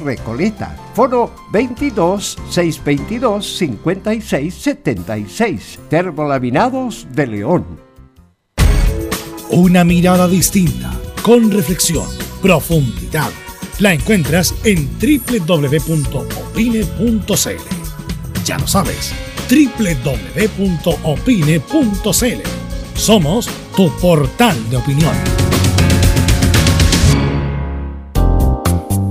Recoleta. Foro 22 622 56 76. Termolaminados de León. Una mirada distinta, con reflexión, profundidad. La encuentras en www.opine.cl. Ya lo sabes, www.opine.cl. Somos tu portal de opinión.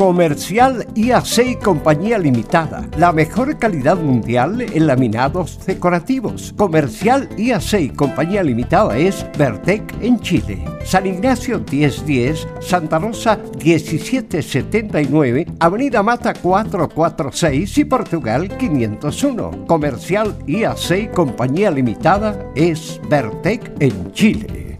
Comercial IAC Compañía Limitada. La mejor calidad mundial en laminados decorativos. Comercial IAC Compañía Limitada es Vertec en Chile. San Ignacio 1010, Santa Rosa 1779, Avenida Mata 446 y Portugal 501. Comercial IAC Compañía Limitada es Vertec en Chile.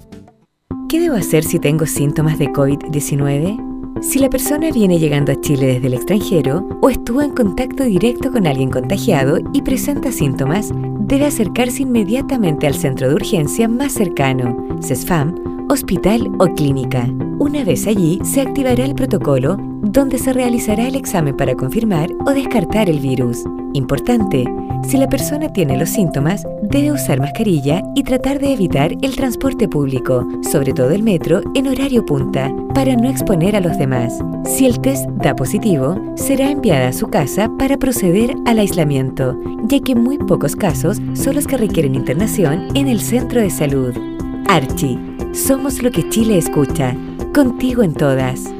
¿Qué debo hacer si tengo síntomas de COVID-19? Si la persona viene llegando a Chile desde el extranjero o estuvo en contacto directo con alguien contagiado y presenta síntomas, debe acercarse inmediatamente al centro de urgencia más cercano, CESFAM, hospital o clínica. Una vez allí, se activará el protocolo donde se realizará el examen para confirmar o descartar el virus. Importante, si la persona tiene los síntomas, debe usar mascarilla y tratar de evitar el transporte público, sobre todo el metro, en horario punta, para no exponer a los demás. Si el test da positivo, será enviada a su casa para proceder al aislamiento, ya que muy pocos casos son los que requieren internación en el centro de salud. Archie, somos lo que Chile escucha, contigo en todas.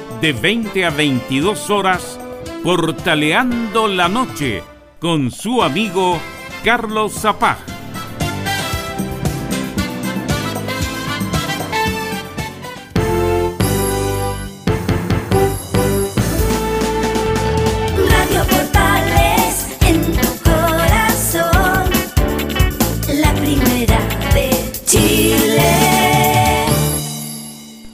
de 20 a 22 horas Portaleando la Noche con su amigo Carlos Zapag.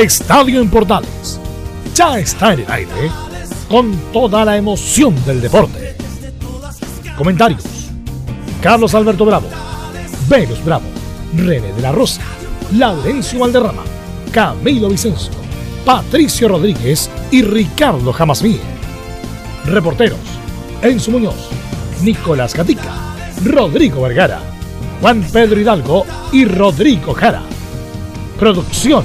Estadio en Portales ya está en el aire con toda la emoción del deporte. Comentarios: Carlos Alberto Bravo, Velos Bravo, René de la Rosa, Laurencio Valderrama, Camilo Vicencio, Patricio Rodríguez y Ricardo Jamasmí. Reporteros: Enzo Muñoz, Nicolás Gatica, Rodrigo Vergara. Juan Pedro Hidalgo y Rodrigo Jara. Producción,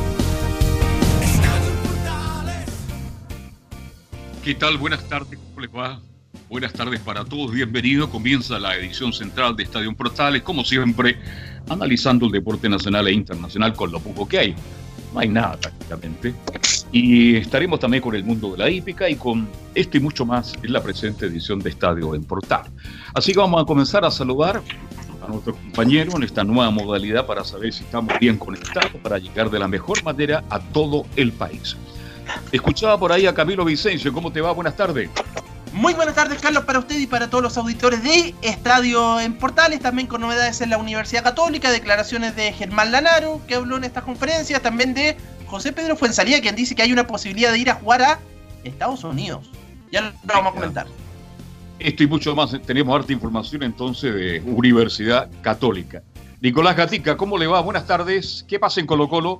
¿Qué tal? Buenas tardes, ¿cómo les va? Buenas tardes para todos, bienvenidos. Comienza la edición central de Estadio Portales, como siempre, analizando el deporte nacional e internacional con lo poco que hay. No hay nada prácticamente. Y estaremos también con el mundo de la hípica y con esto y mucho más en la presente edición de Estadio en Portal. Así que vamos a comenzar a saludar a nuestros compañeros en esta nueva modalidad para saber si estamos bien conectados para llegar de la mejor manera a todo el país. Escuchaba por ahí a Camilo Vicencio, ¿cómo te va? Buenas tardes. Muy buenas tardes, Carlos, para usted y para todos los auditores de Estadio en Portales, también con novedades en la Universidad Católica, declaraciones de Germán Lanaro, que habló en esta conferencia, también de José Pedro Fuensalía, quien dice que hay una posibilidad de ir a jugar a Estados Unidos. Ya lo vamos a comentar. Esto y mucho más, tenemos harta información entonces de Universidad Católica. Nicolás Gatica, ¿cómo le va? Buenas tardes. ¿Qué pasa en Colo Colo?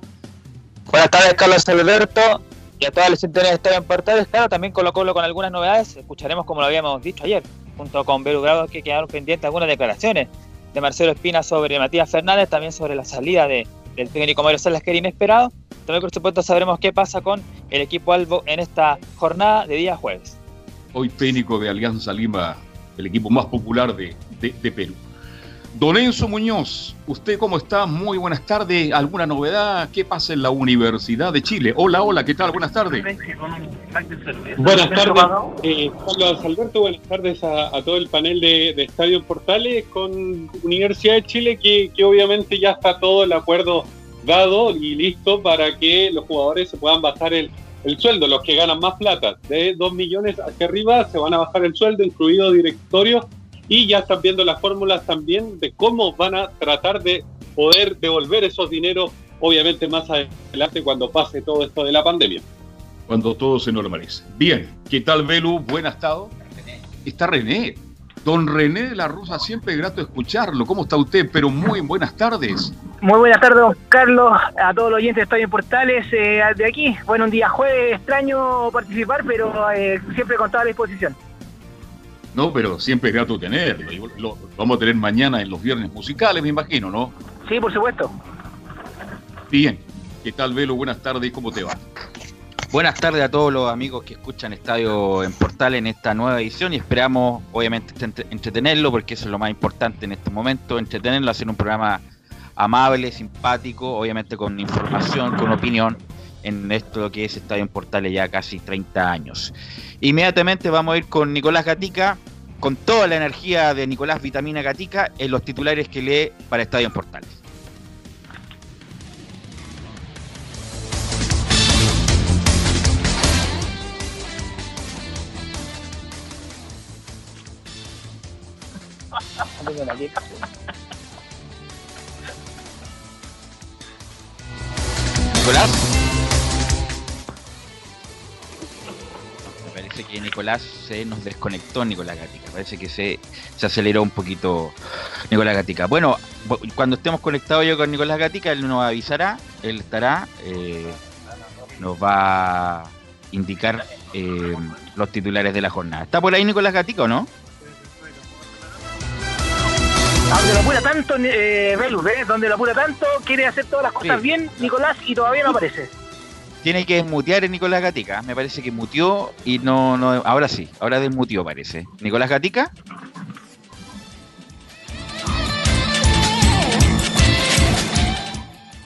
Buenas tardes, Carlos Alberto. Y a todas las sintonías de Estadio en Portales, claro, también Colo Colo con algunas novedades. Escucharemos, como lo habíamos dicho ayer, junto con Beru Bravo, que quedaron pendientes algunas declaraciones de Marcelo Espina sobre Matías Fernández, también sobre la salida de, del técnico Mario Salas, que era inesperado. También, por supuesto, sabremos qué pasa con el equipo Albo en esta jornada de día jueves. Hoy técnico de Alianza Lima, el equipo más popular de, de Perú. Don Enzo Muñoz, ¿usted cómo está? Muy buenas tardes. ¿Alguna novedad? ¿Qué pasa en la Universidad de Chile? Hola, hola, ¿qué tal? Buenas tardes. Buenas tardes, eh, Carlos Alberto. Buenas tardes a, todo el panel de, de, Estadio Portales con Universidad de Chile, que, obviamente ya está todo el acuerdo dado y listo para que los jugadores se puedan bajar el, el sueldo, los que ganan más plata. De 2 millones hacia arriba se van a bajar el sueldo, incluido directorio y ya están viendo las fórmulas también de cómo van a tratar de poder devolver esos dineros, obviamente más adelante cuando pase todo esto de la pandemia. Cuando todo se normalice. Bien, ¿qué tal Belu? Buen estado. Está René. Don René de la Rosa, siempre grato escucharlo. ¿Cómo está usted? Pero muy buenas tardes. Muy buenas tardes, don Carlos, a todos los oyentes de Estadio en Portales eh, de aquí. Bueno, un día jueves extraño participar, pero eh, siempre con toda la disposición. No, pero siempre es grato tenerlo. Lo, lo, vamos a tener mañana en los viernes musicales, me imagino, ¿no? Sí, por supuesto. Bien. ¿Qué tal, Velo? Buenas tardes. ¿Cómo te va? Buenas tardes a todos los amigos que escuchan Estadio en Portal en esta nueva edición y esperamos, obviamente, entretenerlo porque eso es lo más importante en este momento, entretenerlo, hacer un programa amable, simpático, obviamente con información, con opinión en esto que es Estadio en Portales ya casi 30 años. Inmediatamente vamos a ir con Nicolás Gatica, con toda la energía de Nicolás Vitamina Gatica en los titulares que lee para Estadio en Portales. Nicolás. Que Nicolás se nos desconectó, Nicolás Gatica. Parece que se, se aceleró un poquito Nicolás Gatica. Bueno, cuando estemos conectados yo con Nicolás Gatica, él nos avisará, él estará, eh, nos va a indicar eh, los titulares de la jornada. ¿Está por ahí Nicolás Gatica o no? Donde lo apura tanto, eh, Velus, ¿ves? Donde lo apura tanto, quiere hacer todas las cosas sí. bien, Nicolás, y todavía no aparece tiene que desmutear a Nicolás Gatica. Me parece que mutió y no, no. Ahora sí, ahora desmutió parece. Nicolás Gatica.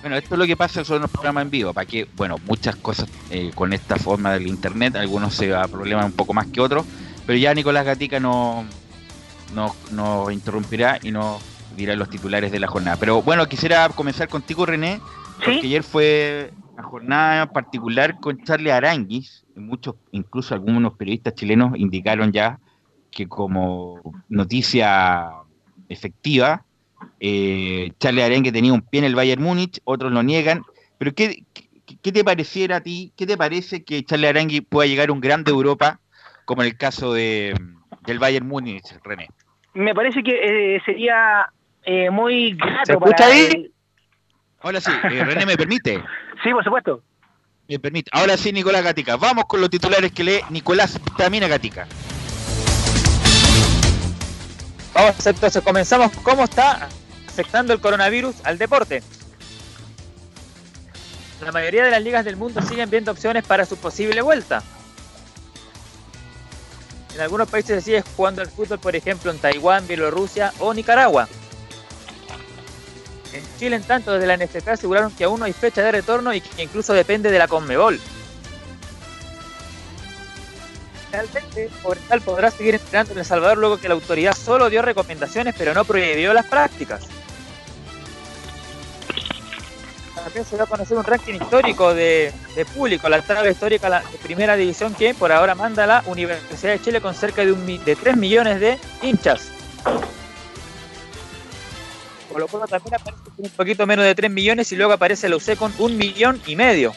Bueno, esto es lo que pasa son los programas en vivo, para que, bueno, muchas cosas eh, con esta forma del internet, algunos se probleman un poco más que otros, pero ya Nicolás Gatica no nos no interrumpirá y nos dirá los titulares de la jornada. Pero bueno, quisiera comenzar contigo, René, porque ¿Sí? ayer fue una jornada particular con Charlie Aranguis. Muchos, incluso algunos periodistas chilenos indicaron ya que como noticia efectiva Eh, Charles Arengue tenía un pie en el Bayern Múnich, otros lo niegan. Pero ¿qué, qué, te pareciera a ti? ¿Qué te parece que Charles Arengue pueda llegar a un grande Europa, como en el caso de, del Bayern Múnich, René? Me parece que eh, sería eh, muy grato ¿Se escucha para ahí? el- Ahora sí, eh, René, ¿me permite? Sí, por supuesto. Me permite. Ahora sí, Nicolás Gatica. Vamos con los titulares que lee Nicolás Tamina Gatica. Vamos entonces, comenzamos. ¿Cómo está afectando el coronavirus al deporte? La mayoría de las ligas del mundo siguen viendo opciones para su posible vuelta. En algunos países se sigue jugando al fútbol, por ejemplo en Taiwán, Bielorrusia o Nicaragua. En Chile, en tanto, desde la NFP aseguraron que aún no hay fecha de retorno y que incluso depende de la Conmebol. Finalmente, Cobresal podrá seguir entrenando en El Salvador luego que la autoridad solo dio recomendaciones pero no prohibió las prácticas. También se va a conocer un ranking histórico de, de público, la tabla histórica de primera división que por ahora manda la Universidad de Chile con cerca de, un, de 3 millones de hinchas. Colo Colo también aparece con un poquito menos de 3 millones y luego aparece la UC con un millón y medio.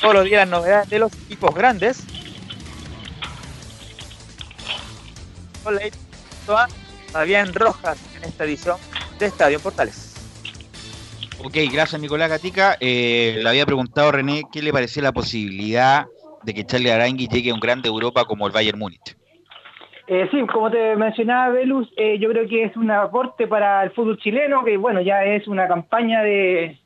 Todos los días las novedades de los equipos grandes. A Fabián Rojas en esta edición de Estadio Portales. Ok, gracias Nicolás Gatica. Eh, le había preguntado René qué le parecía la posibilidad de que Charlie Arangui llegue a un grande Europa como el Bayern Múnich. Eh, sí, como te mencionaba Velus, eh, yo creo que es un aporte para el fútbol chileno, que bueno, ya es una campaña de,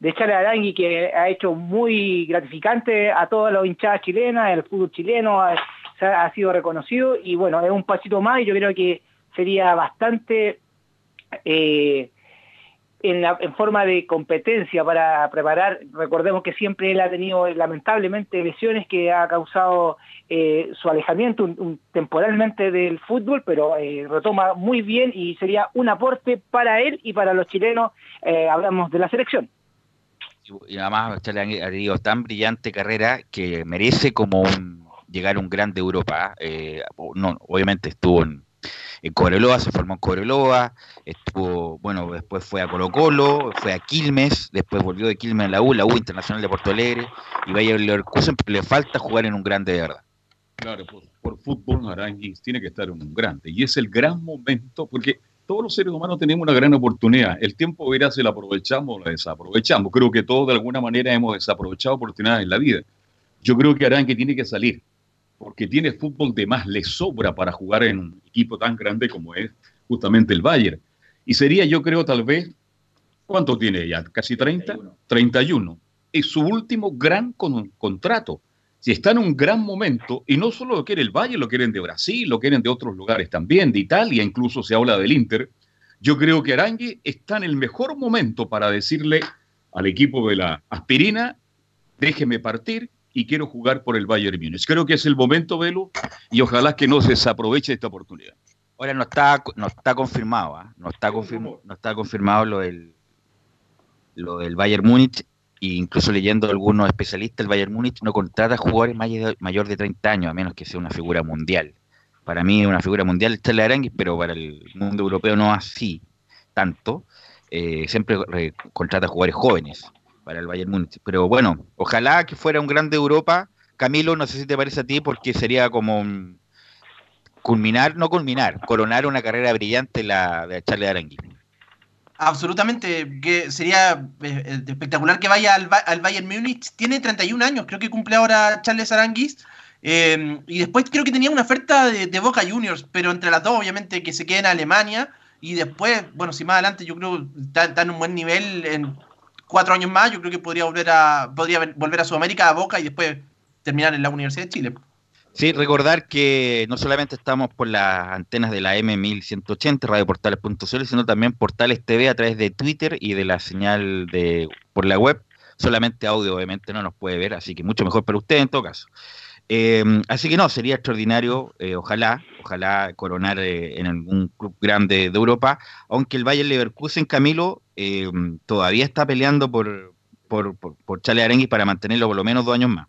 de Charles Arangui que ha hecho muy gratificante a todas las hinchadas chilenas, el fútbol chileno ha, sido reconocido y bueno, es un pasito más y yo creo que sería bastante eh, en forma de competencia para preparar, recordemos que siempre él ha tenido lamentablemente lesiones que ha causado eh, su alejamiento un- temporalmente del fútbol, pero eh, retoma muy bien y sería un aporte para él y para los chilenos, eh, hablamos de la selección. Y además Charlie Arangui ha tenido tan brillante carrera que merece como un, llegar a un grande Europa. ¿eh? no, obviamente estuvo en, en Cobreloa, se formó en Cobreloa, estuvo, bueno, después fue a Colo Colo, fue a Quilmes, después volvió de Quilmes a la U, la U Internacional de Porto Alegre, y Bayer Leverkusen, pero le falta jugar en un grande de verdad. Claro, por, por fútbol Aranguis tiene que estar en un grande. Y es el gran momento, porque todos los seres humanos tenemos una gran oportunidad. El tiempo verá si la aprovechamos o la desaprovechamos. Creo que todos de alguna manera hemos desaprovechado oportunidades en la vida. Yo creo que Arangue tiene que salir, porque tiene fútbol de más, le sobra para jugar en un equipo tan grande como es justamente el Bayern. Y sería, yo creo, tal vez, ¿cuánto tiene ya? ¿Casi 30? 31. Es su último gran con- contrato. Si está en un gran momento, y no solo lo quiere el Bayern, lo quieren de Brasil, lo quieren de otros lugares también, de Italia, incluso se habla del Inter, yo creo que Arangue está en el mejor momento para decirle al equipo de la aspirina, déjeme partir y quiero jugar por el Bayern Múnich. Creo que es el momento, Velo, y ojalá que no se desaproveche esta oportunidad. Ahora no está, no está confirmado, ¿ah? no, está confirmado no está confirmado lo del, lo del Bayern Múnich, e incluso leyendo algunos especialistas, el Bayern Múnich no contrata jugadores mayor, de 30 años, a menos que sea una figura mundial. Para mí es una figura mundial el Charles Aranguis, pero para el mundo europeo no así tanto. Eh, siempre contrata jugadores jóvenes para el Bayern Múnich. Pero bueno, ojalá que fuera un grande Europa. Camilo, no sé si te parece a ti, porque sería como culminar, no culminar, coronar una carrera brillante la de Charles Arangui. Absolutamente, que sería eh, eh, espectacular que vaya al, al Bayern Múnich. Tiene 31 años, creo que cumple ahora Charles Aranguis. Eh, y después creo que tenía una oferta de, Boca Juniors, pero entre las dos, obviamente, que se quede en Alemania. Y después, bueno, si más adelante yo creo está, está en un buen nivel, en cuatro años más, yo creo que podría volver a, podría volver a Sudamérica, a Boca y después terminar en la Universidad de Chile. Sí, recordar que no solamente estamos por las antenas de la M1180, radioportales.cl, sino también Portales TV a través de Twitter y de la señal de por la web. Solamente audio, obviamente, no nos puede ver, así que mucho mejor para usted en todo caso. Eh, así que no, sería extraordinario, eh, ojalá, ojalá coronar eh, en algún club grande de Europa, aunque el Bayern Leverkusen, Camilo, eh, todavía está peleando por, por, por, por Charles Aranguis para mantenerlo por lo menos dos años más.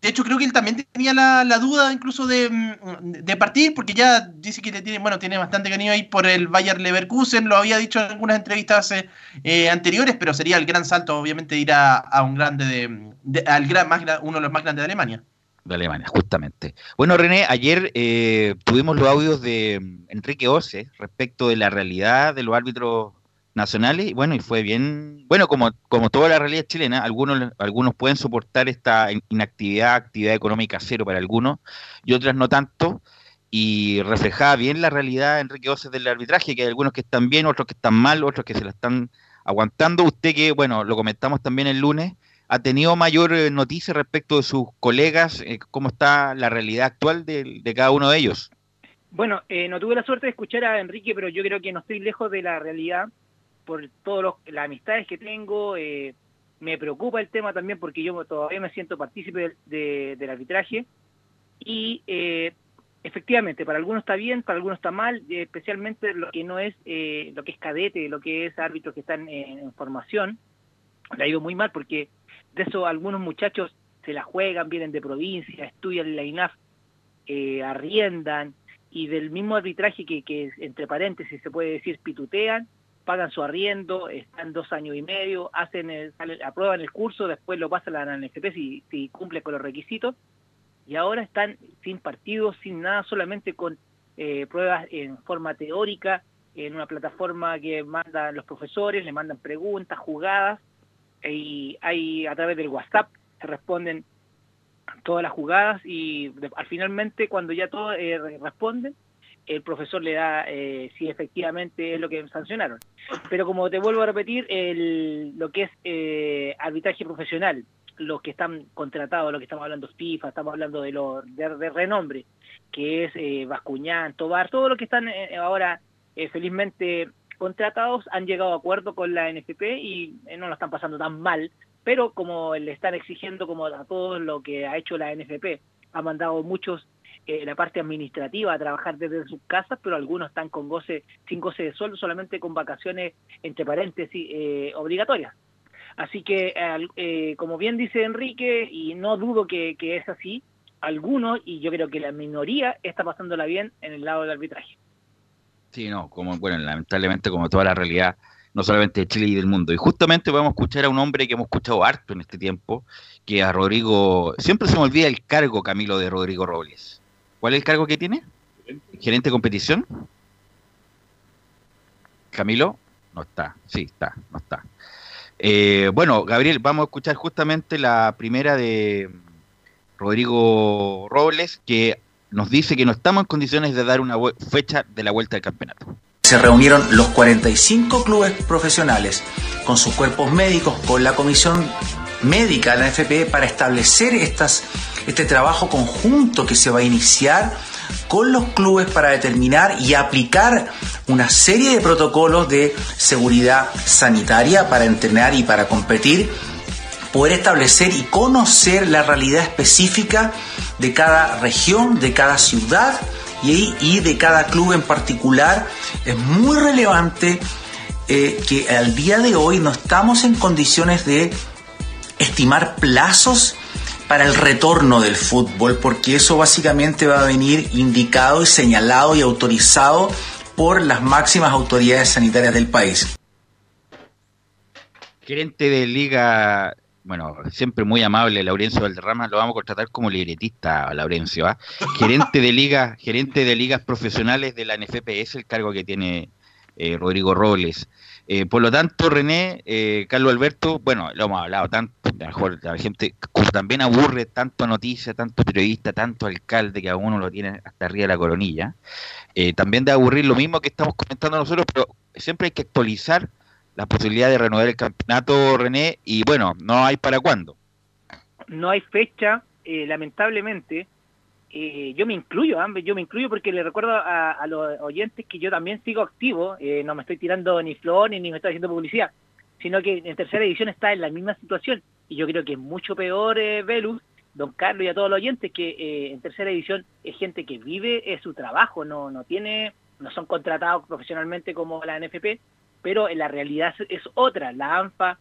De hecho, creo que él también tenía la, duda incluso de, mm, de, partir, porque ya dice que tiene, bueno, tiene bastante cariño ahí por el Bayer Leverkusen, lo había dicho en algunas entrevistas eh, anteriores, pero sería el gran salto, obviamente, ir a, a un grande de, al gran, más, uno de los más grandes de Alemania. De Alemania, justamente. Bueno, René, ayer eh, tuvimos los audios de mm, Enrique Ose respecto de la realidad de los árbitros nacionales y bueno, y fue bien, bueno, como, como toda la realidad chilena, algunos, algunos pueden soportar esta inactividad, actividad económica cero para algunos y otras no tanto y reflejaba bien la realidad Enrique Oces del arbitraje, que hay algunos que están bien, otros que están mal, otros que se la están aguantando. Usted que, bueno, lo comentamos también el lunes, ha tenido mayor eh, noticia respecto de sus colegas, eh, cómo está la realidad actual de, de cada uno de ellos. Bueno, eh, no tuve la suerte de escuchar a Enrique, pero yo creo que no estoy lejos de la realidad por todas las amistades que tengo. Eh, me preocupa el tema también porque yo todavía me siento partícipe del arbitraje. Y eh, efectivamente, para algunos está bien, para algunos está mal, especialmente lo que no es, eh, lo que es cadete, lo que es árbitros que están en, formación. Le ha ido muy mal porque de eso algunos muchachos se la juegan, vienen de provincia, estudian la INAF, arriendan, y del mismo arbitraje que, que, entre paréntesis se puede decir pitutean, pagan su arriendo, están dos años y medio, hacen aprueban el curso, después lo pasan a la NFP si, cumple con los requisitos, y ahora están sin partidos, sin nada, solamente con eh, pruebas en forma teórica, en una plataforma que mandan los profesores, le mandan preguntas, jugadas, y hay a través del WhatsApp se responden todas las jugadas y al finalmente cuando ya todos eh, responden, el profesor le da eh, si efectivamente es lo que sancionaron. Pero como te vuelvo a repetir, el, lo que es eh, arbitraje profesional, los que están contratados, lo que estamos hablando FIFA, estamos hablando de, lo, de, renombre, que es eh, Bascuñán, Tobar, todos los que están eh, ahora felizmente contratados han llegado a acuerdo con la NFP y no lo están pasando tan mal, pero como le están exigiendo como a todo lo que ha hecho la NFP, ha mandado muchos eh, la parte administrativa a trabajar desde sus casas, pero algunos están con goce, sin goce de sueldo, solamente con vacaciones, entre paréntesis, eh, obligatorias. Así que, eh, como bien dice Enrique, y no dudo que, es así, algunos, y yo creo que la minoría, está pasándola bien en el lado del arbitraje. Sí, no, como, bueno, lamentablemente como toda la realidad, no solamente de Chile y del mundo. Y justamente vamos a escuchar a un hombre que hemos escuchado harto en este tiempo, que a Rodrigo, siempre se me olvida el cargo, Camilo, de Rodrigo Robles. ¿Cuál es el cargo que tiene? ¿Gerente de competición? Camilo, no está, sí, está, no está. Eh, bueno, Gabriel, vamos a escuchar justamente la primera de Rodrigo Robles, que nos dice que no estamos en condiciones de dar una fecha de la vuelta del campeonato. Se reunieron los 45 clubes profesionales con sus cuerpos médicos, con la comisión médica de la FPE para establecer estas este trabajo conjunto que se va a iniciar con los clubes para determinar y aplicar una serie de protocolos de seguridad sanitaria para entrenar y para competir, poder establecer y conocer la realidad específica de cada región, de cada ciudad y, de cada club en particular. Es muy relevante eh, que al día de hoy no estamos en condiciones de estimar plazos para el retorno del fútbol, porque eso básicamente va a venir indicado y señalado y autorizado por las máximas autoridades sanitarias del país. Gerente de Liga, bueno, siempre muy amable, Laurencio Valderrama, lo vamos a contratar como libretista, Laurencio, ¿ah? Gerente de Liga, gerente de ligas profesionales de la NFP, es el cargo que tiene eh, Rodrigo Robles. Eh, por lo tanto, René, eh, Carlos Alberto, bueno, lo hemos hablado tanto, mejor la gente, como también aburre tanto noticia, tanto periodista, tanto alcalde, que a uno lo tiene hasta arriba de la coronilla, eh, también de aburrir lo mismo que estamos comentando nosotros, pero siempre hay que actualizar la posibilidad de renovar el campeonato, René, y bueno, no hay para cuándo. No hay fecha, lamentablemente, eh, yo me incluyo, ¿ah? yo me incluyo porque le recuerdo a, los oyentes que yo también sigo activo, eh, no me estoy tirando ni flores ni me estoy haciendo publicidad, sino que en tercera edición está en la misma situación y yo creo que es mucho peor eh, Velus, don Carlos y a todos los oyentes que eh, en tercera edición es gente que vive es su trabajo, no no tiene, no son contratados profesionalmente como la NFP, pero en la realidad es, otra, la ANFA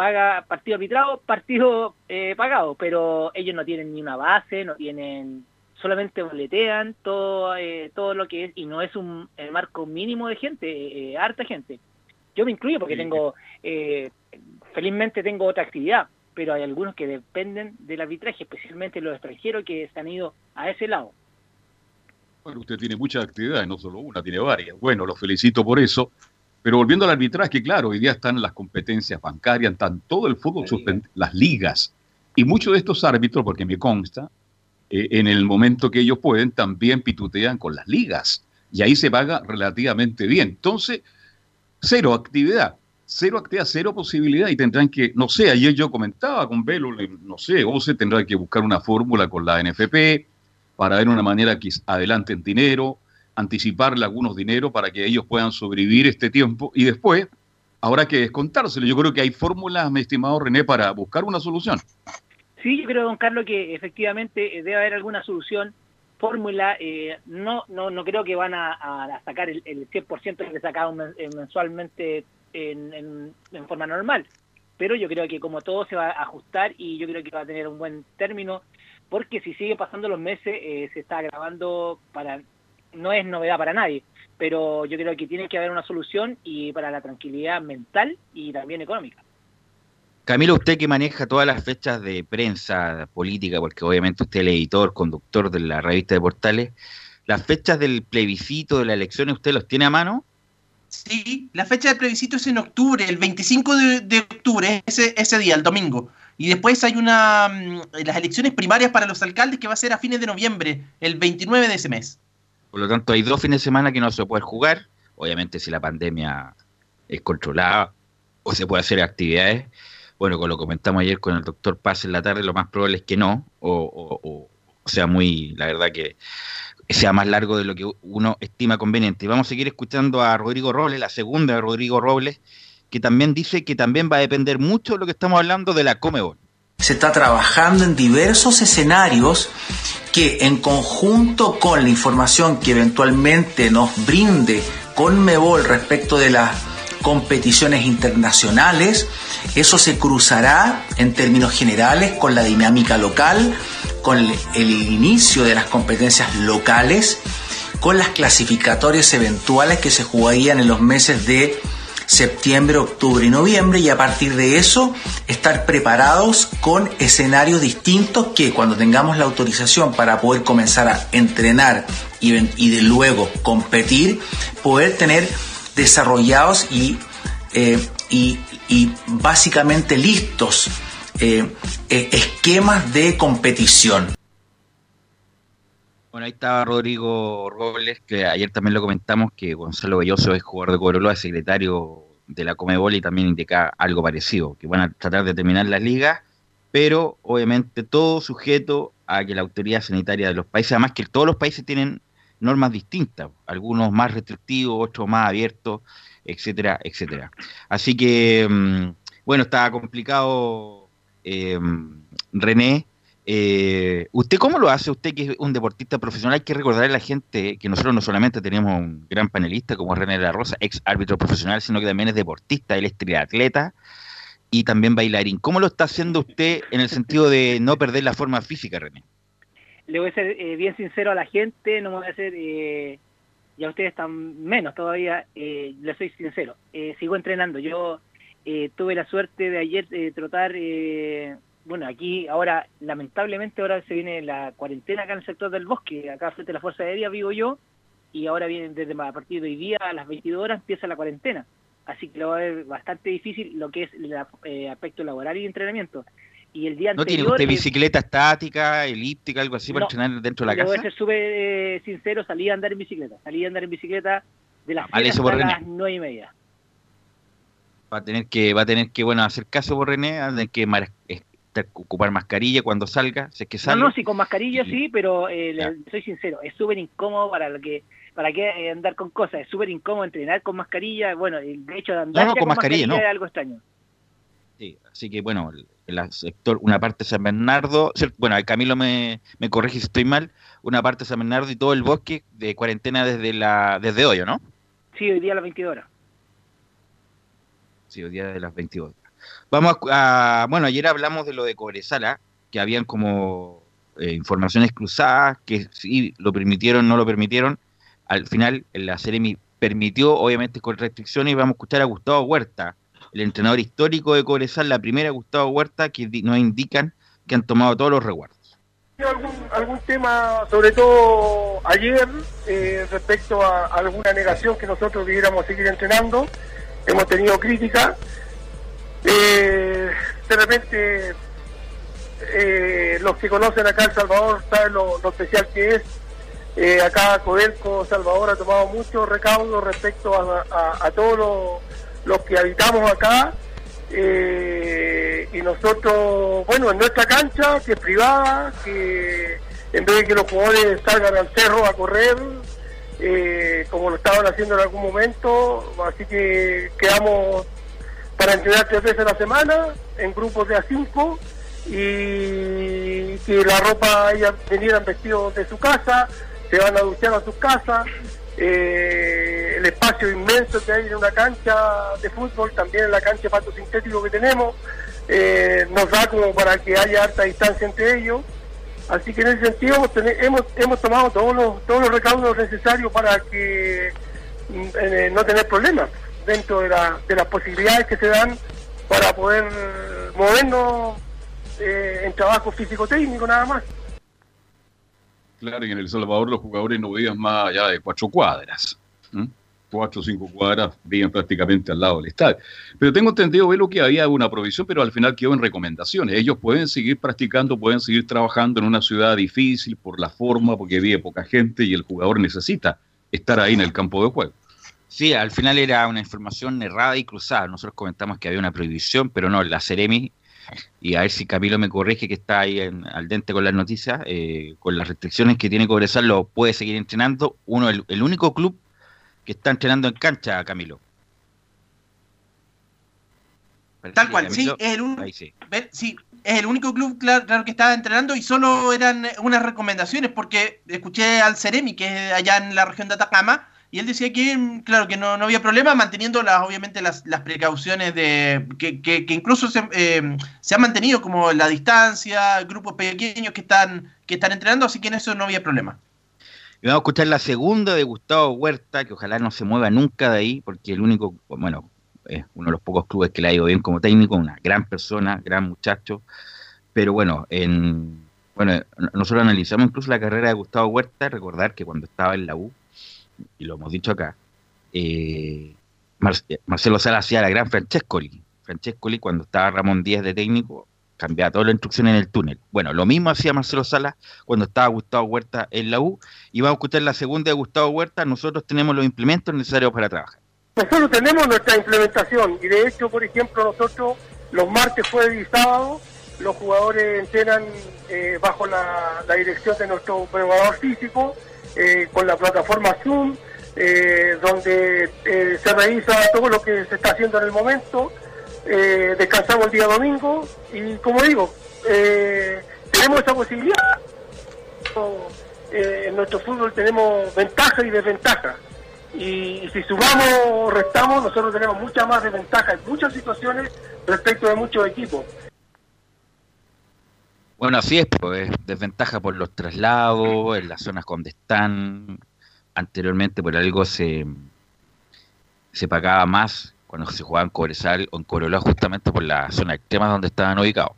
paga partido arbitrado, partido eh, pagado, pero ellos no tienen ni una base, no tienen, solamente boletean todo, eh, todo lo que es, y no es un el marco mínimo de gente, eh, harta gente. Yo me incluyo porque tengo, eh, felizmente tengo otra actividad, pero hay algunos que dependen del arbitraje, especialmente los extranjeros que se han ido a ese lado. Bueno, usted tiene muchas actividades, no solo una, tiene varias. Bueno, lo felicito por eso. Pero volviendo al arbitraje, claro, hoy día están las competencias bancarias, están todo el fútbol, las ligas. Y muchos de estos árbitros, porque me consta, eh, en el momento que ellos pueden, también pitutean con las ligas. Y ahí se paga relativamente bien. Entonces, cero actividad. Cero actividad, cero posibilidad. Y tendrán que, no sé, ayer yo comentaba con Velo, no sé, o se tendrá que buscar una fórmula con la NFP para ver una manera que adelanten dinero, anticiparle algunos dineros para que ellos puedan sobrevivir este tiempo y después habrá que descontárselo. Yo creo que hay fórmulas, mi estimado René, para buscar una solución. Sí, yo creo, don Carlos, que efectivamente eh, debe haber alguna solución, fórmula. eh, no, no, no creo que van a, sacar el, el 100% que sacaban eh, mensualmente en, en- forma normal, pero yo creo que como todo se va a ajustar y yo creo que va a tener un buen término, porque si siguen pasando los meses eh, se está agravando para... No es novedad para nadie, pero yo creo que tiene que haber una solución y para la tranquilidad mental y también económica. Camilo, usted que maneja todas las fechas de prensa política, porque obviamente usted es el editor, conductor de la revista de Portales, las fechas del plebiscito, de las elecciones, ¿usted los tiene a mano? Sí, la fecha del plebiscito es en octubre, el 25 de, de octubre, ese, ese día, el domingo. Y después hay una mm, las elecciones primarias para los alcaldes que va a ser a fines de noviembre, el 29 de ese mes. Por lo tanto, hay dos fines de semana que no se puede jugar. Obviamente, si la pandemia es controlada o se puede hacer actividades. Bueno, como lo comentamos ayer con el doctor Paz en la tarde, lo más probable es que no, o, o- o- sea muy, la verdad que sea más largo de lo que uno estima conveniente. Vamos a seguir escuchando a Rodrigo Robles, la segunda de Rodrigo Robles, que también dice que también va a depender mucho de lo que estamos hablando de la Comebol. Se está trabajando en diversos escenarios que en conjunto con la información que eventualmente nos brinde Conmebol respecto de las competiciones internacionales, eso se cruzará en términos generales con la dinámica local, con el, inicio de las competencias locales, con las clasificatorias eventuales que se jugarían en los meses de septiembre, octubre y noviembre y a partir de eso estar preparados con escenarios distintos que cuando tengamos la autorización para poder comenzar a entrenar y, de luego competir, poder tener desarrollados y, eh, y, básicamente listos eh, eh, esquemas de competición. Bueno, ahí estaba Rodrigo Robles, que ayer también lo comentamos, que Gonzalo Belloso es jugador de Cobreloa, secretario de la Comebol y también indica algo parecido, que van a tratar de terminar las ligas, pero obviamente todo sujeto a que la autoridad sanitaria de los países, además que todos los países tienen normas distintas, algunos más restrictivos, otros más abiertos, etcétera, etcétera. Así que, mm, bueno, está complicado, eh, René. Eh, ¿Usted cómo lo hace? Usted que es un deportista profesional, hay que recordarle a la gente que nosotros no solamente tenemos un gran panelista como René de la Rosa, ex árbitro profesional, sino que también es deportista, él es triatleta y también bailarín. ¿Cómo lo está haciendo usted en el sentido de no perder la forma física, René? le voy a ser eh, bien sincero a la gente, no me voy a hacer, eh, y a ustedes están menos todavía, eh, les soy sincero, eh, sigo entrenando. Yo eh, tuve la suerte de ayer de trotar, eh, bueno, aquí ahora, lamentablemente ahora se viene la cuarentena acá en el sector del bosque, acá frente a la Fuerza Aérea vivo yo, y ahora viene desde a partir de hoy día a las 22 horas empieza la cuarentena. Así que lo va a ver bastante difícil lo que es el eh, aspecto laboral y entrenamiento. Y el día ¿No tiene anterior... usted eh, bicicleta estática, elíptica, algo así para entrenar dentro de la Le voy a casa? ser súper eh, sincero, salí a andar en bicicleta. Salí a andar en bicicleta de las Vale, hasta las nueve y media. Va a tener que, va a tener que, bueno, hacer caso por René, va a tener que ocupar mascarilla cuando salga, si es que No, sale. no, sí, con mascarilla Sí. pero eh, le- soy sincero, es súper incómodo para lo que para qué andar con cosas, es súper incómodo entrenar con mascarilla, bueno, el hecho de andar no, con mascarilla, no. es algo extraño. Sí, así que bueno, el, el sector, una parte de San Bernardo, bueno, Camilo me, me corrige si estoy mal, una parte de San Bernardo y todo el bosque de cuarentena desde la desde hoy, ¿o ¿no? Sí, hoy día a las 22 horas. Sí, hoy día de las 22. Vamos a, bueno, ayer hablamos de lo de Cobresala, que habían como eh, informaciones cruzadas, que sí lo permitieron, no lo permitieron. Al final, la Ceremi permitió, obviamente con restricciones, vamos a escuchar a Gustavo Huerta, el entrenador histórico de Cobresal, la primera Gustavo Huerta, que nos indican que han tomado todos los resguardos. Algún, algún tema, sobre todo ayer, eh, respecto a alguna negación que nosotros debiéramos seguir entrenando. Hemos tenido crítica. Eh, de repente, eh, los que conocen acá El Salvador saben lo, especial que es. Eh, acá Codelco Salvador ha tomado mucho recaudo respecto a todos los, los que habitamos acá. Eh, y nosotros, bueno, en nuestra cancha, que es privada, que en vez de que los jugadores salgan al cerro a correr, eh, como lo estaban haciendo en algún momento, así que quedamos para entrenar tres veces a la semana, en grupos de a cinco, y que la ropa ellas vinieran vestidos de su casa, se van a duchar a sus casas, eh, el espacio inmenso que hay en una cancha de fútbol, también en la cancha de pasto sintético que tenemos, eh, nos da como para que haya harta distancia entre ellos. Así que en ese sentido hemos, hemos, hemos tomado todos los, todos los recaudos necesarios para que mm, eh, no tener problemas dentro de, la- de las posibilidades que se dan para poder movernos eh, en trabajo físico-técnico nada más. Claro, y en El Salvador los jugadores no viven más allá de cuatro cuadras. Cuatro o cinco cuadras viven prácticamente al lado del estadio. Pero tengo entendido, Velo, que había una provisión, pero al final quedó en recomendaciones. Ellos pueden seguir practicando, pueden seguir trabajando en una ciudad difícil por la forma, porque vive poca gente y el jugador necesita estar ahí en el campo de juego. Sí, al final era una información errada y cruzada. Nosotros comentamos que había una prohibición, pero no, la Ceremi, y a ver si Camilo me corrige que está ahí en- al dente con las noticias, eh, con las restricciones que tiene Cobresal, lo puede seguir entrenando. Uno, el, el único club que está entrenando en cancha, Camilo. Tal cual, sí, es el sí. Sí, es el único club, claro, claro, que estaba entrenando y solo eran unas recomendaciones, porque escuché al Ceremi, que es allá en la región de Atacama, y él decía que, mm, claro, que no, no había problema, manteniendo las, obviamente las, las precauciones de que, que- que incluso se, eh, se han mantenido como la distancia, grupos pequeños que están, que están entrenando, así que en eso no había problema. Y vamos a escuchar la segunda de Gustavo Huerta, que ojalá no se mueva nunca de ahí, porque el único, bueno, es uno de los pocos clubes que le ha ido bien como técnico, una gran persona, gran muchacho, pero bueno, en, bueno, nosotros analizamos incluso la carrera de Gustavo Huerta, recordar que cuando estaba en la U, y lo hemos dicho acá, eh, Mar- Marcelo Sala hacía la gran Francescoli. Francescoli, cuando estaba Ramón Díaz de técnico, cambiaba toda la instrucción en el túnel. Bueno, lo mismo hacía Marcelo Sala cuando estaba Gustavo Huerta en la U. Y vamos a escuchar la segunda de Gustavo Huerta. Nosotros tenemos los implementos necesarios para trabajar. Nosotros tenemos nuestra implementación y de hecho, por ejemplo, nosotros los martes, jueves y sábados los jugadores entrenan eh, bajo la, la dirección de nuestro preparador físico eh, con la plataforma Zoom, eh, donde eh, se revisa todo lo que se está haciendo en el momento. eh, descansamos el día domingo y, como digo, eh, tenemos esa posibilidad. En nuestro fútbol tenemos ventaja y desventaja. Y, si sumamos o restamos, nosotros tenemos mucha más desventaja en muchas situaciones respecto de muchos equipos. Bueno, así es, pues es desventaja por los traslados, en las zonas donde están. Anteriormente por algo se, se pagaba más cuando se jugaba en Cobresal o en Corola justamente por la zona extrema donde estaban ubicados.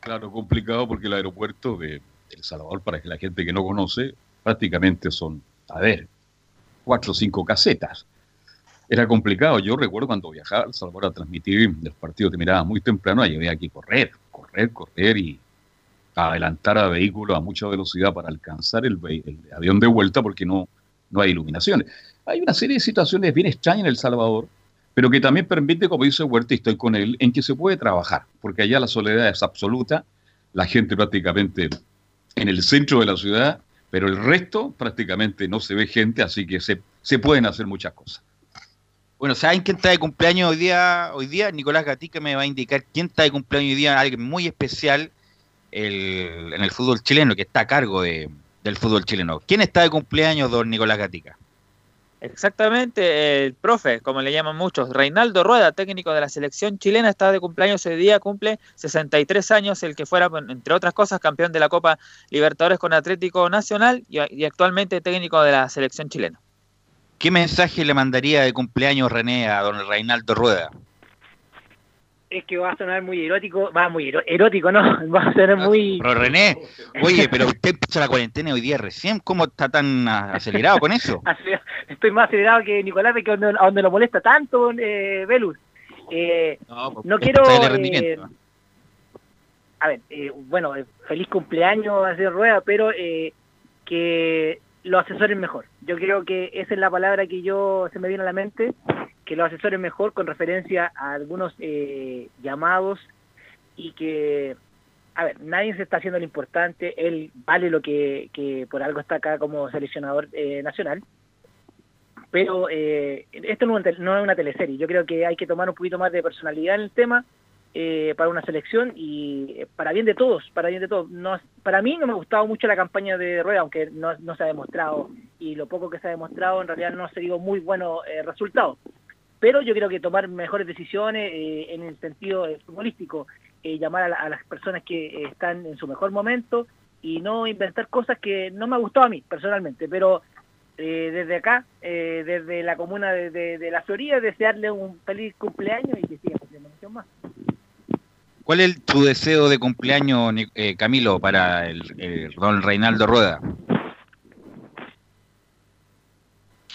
Claro, complicado porque el aeropuerto de El Salvador, para que la gente que no conoce, prácticamente son, a ver, cuatro o cinco casetas. Era complicado. Yo recuerdo cuando viajaba a El Salvador a transmitir los partidos que miraba muy temprano, ahí había que correr, correr, correr y adelantar a vehículos a mucha velocidad para alcanzar el, el avión de vuelta porque no, no hay iluminaciones. Hay una serie de situaciones bien extrañas en El Salvador, pero que también permite, como dice Huerta, y estoy con él, en que se puede trabajar, porque allá la soledad es absoluta, la gente prácticamente en el centro de la ciudad, pero el resto prácticamente no se ve gente, así que se, se pueden hacer muchas cosas. Bueno, ¿saben quién está de cumpleaños hoy día? Hoy día Nicolás Gatica me va a indicar quién está de cumpleaños hoy día, alguien muy especial el- en el fútbol chileno, que está a cargo de, del fútbol chileno. ¿Quién está de cumpleaños, don Nicolás Gatica? Exactamente, el profe, como le llaman muchos, Reinaldo Rueda, técnico de la selección chilena, está de cumpleaños hoy día, cumple 63 años, el que fuera, entre otras cosas, campeón de la Copa Libertadores con Atlético Nacional y, y actualmente técnico de la selección chilena. ¿Qué mensaje le mandaría de cumpleaños René a don Reinaldo Rueda? Es que va a sonar muy erótico, va muy erótico, ¿no? Va a sonar muy... Pero René, oye, pero usted empieza la cuarentena hoy día recién, ¿cómo está tan acelerado con eso? Estoy más acelerado que Nicolás, que a donde, lo molesta tanto, eh, Velus. Eh, No, no es quiero... eh, a ver, eh, bueno, eh, feliz cumpleaños a hacer rueda, pero eh, que lo asesoren mejor. Yo creo que esa es la palabra que yo se me viene a la mente, que lo asesoren mejor con referencia a algunos eh, llamados y que, a ver, nadie se está haciendo lo importante, él vale lo que, que por algo está acá como seleccionador eh, nacional, pero eh, esto no es, una, teleserie, yo creo que hay que tomar un poquito más de personalidad en el tema eh, para una selección y eh, para bien de todos, para bien de todos. No, para mí no me ha gustado mucho la campaña de Rueda, aunque no, se ha demostrado y lo poco que se ha demostrado en realidad no ha sido muy bueno eh, resultado. Pero yo creo que tomar mejores decisiones eh, en el sentido eh, futbolístico, eh, llamar a, la- las personas que están en su mejor momento y no inventar cosas que no me ha gustado a mí personalmente, pero desde acá, desde la comuna de, La Florida, desearle un feliz cumpleaños y que siga cumpliendo muchos más. ¿Cuál es tu deseo de cumpleaños, Camilo, para el don Reinaldo Rueda?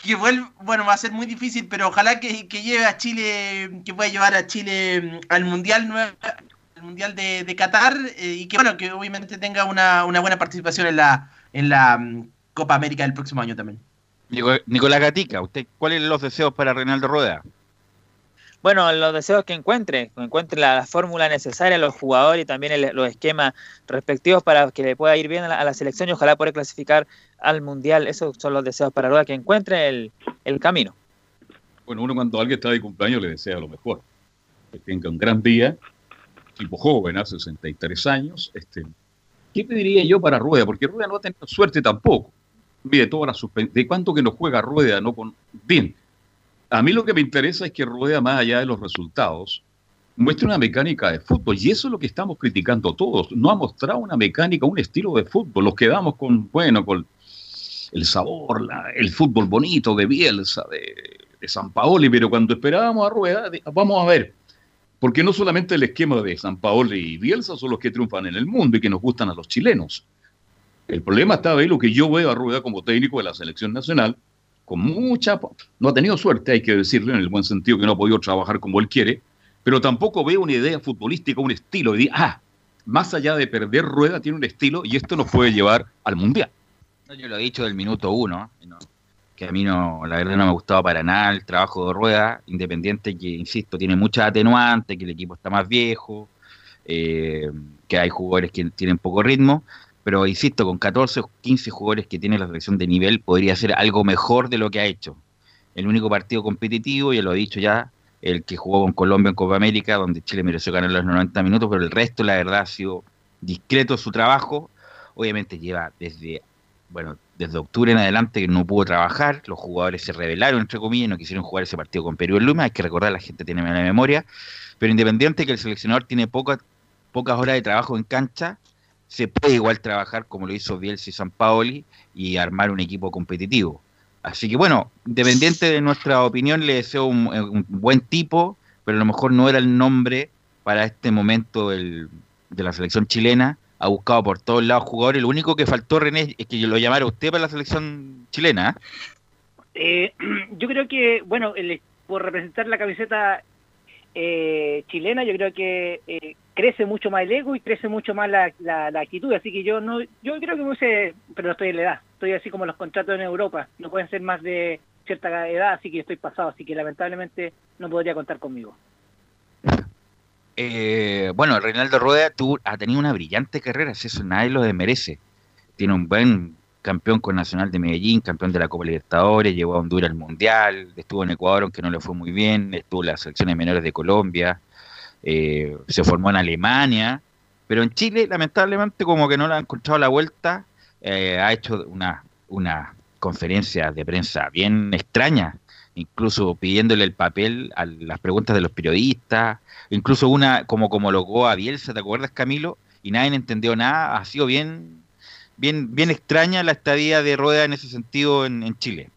Que vuelva, bueno, va a ser muy difícil, pero ojalá que, que lleve a Chile, que pueda llevar a Chile mm, al Mundial al Mundial de, de Qatar eh, y que bueno, que obviamente tenga una, una buena participación en la, en la mm, Copa América del próximo año también. Nico- Nicolás Gatica, ¿usted cuáles son los deseos para Reinaldo Rueda? Bueno, los deseos que encuentre, que encuentre la, la fórmula necesaria, los jugadores y también los esquemas respectivos para que le pueda ir bien a la, a selección y ojalá poder clasificar al Mundial. Esos son los deseos para Rueda, que encuentre el, camino. Bueno, uno cuando alguien está de cumpleaños le desea lo mejor. Que tenga un gran día, tipo joven, hace 63 años. Este, ¿Qué pediría yo para Rueda? Porque Rueda no ha tenido suerte tampoco. Mire, toda la suspen- ¿De cuánto que no juega Rueda? No con... Bien, a mí lo que me interesa es que Rueda, más allá de los resultados, muestre una mecánica de fútbol. Y eso es lo que estamos criticando todos. No ha mostrado una mecánica, un estilo de fútbol. Los quedamos con, bueno, con el sabor, el fútbol bonito de Bielsa, de, San Paoli, pero cuando esperábamos a Rueda, vamos a ver, porque no solamente el esquema de San Paoli y Bielsa son los que triunfan en el mundo y que nos gustan a los chilenos. El problema está ahí lo que yo veo a Rueda como técnico de la selección nacional, con mucha... No ha tenido suerte, hay que decirlo, en el buen sentido que no ha podido trabajar como él quiere, pero tampoco veo una idea futbolística, un estilo, y ah, más allá de perder Rueda, tiene un estilo y esto nos puede llevar al Mundial. Yo lo he dicho del minuto uno, no, que a mí no, la verdad no me ha gustado para nada el trabajo de Rueda, independiente que, insisto, tiene muchas atenuantes, que el equipo está más viejo, eh, que hay jugadores que tienen poco ritmo, pero insisto, con 14 o 15 jugadores que tiene la selección de nivel, podría hacer algo mejor de lo que ha hecho. El único partido competitivo, ya lo he dicho ya, el que jugó con Colombia en Copa América, donde Chile mereció ganar los 90 minutos, pero el resto, la verdad, ha sido discreto su trabajo. Obviamente lleva desde, bueno, desde octubre en adelante que no pudo trabajar, los jugadores se rebelaron, entre comillas, no quisieron jugar ese partido con Perú en Luma, hay que recordar, la gente tiene mala memoria, pero independiente que el seleccionador tiene poca- pocas horas de trabajo en cancha, se puede igual trabajar como lo hizo Bielsa y San Paoli y armar un equipo competitivo. Así que bueno, independiente de nuestra opinión, le deseo un, buen tipo, pero a lo mejor no era el nombre para este momento de la selección chilena. Ha buscado por todos lados jugadores. Lo único que faltó, René, es que lo llamara usted para la selección chilena. ¿eh? Eh, yo creo que, bueno, el- por representar la camiseta eh, chilena, yo creo que eh, crece mucho más el ego y crece mucho más la, la, actitud. Así que yo no, yo creo que me hubiese, pero estoy en la edad. Estoy así como los contratos en Europa. No pueden ser más de cierta edad, así que estoy pasado. Así que lamentablemente no podría contar conmigo. Eh, bueno, Reinaldo Rueda tuvo- ha tenido una brillante carrera, si eso nadie lo desmerece. Tiene un buen campeón con Nacional de Medellín, campeón de la Copa Libertadores, llevó a Honduras al Mundial, estuvo en Ecuador aunque no le fue muy bien, estuvo en las selecciones menores de Colombia, eh, se formó en Alemania, pero en Chile lamentablemente como que no le ha encontrado la vuelta, eh, ha hecho una, una conferencias de prensa bien extrañas, incluso pidiéndole el papel a las preguntas de los periodistas, incluso una como como logó a Bielsa, ¿te acuerdas Camilo? Y nadie entendió nada, ha sido bien bien bien extraña la estadía de Rueda en ese sentido en, Chile.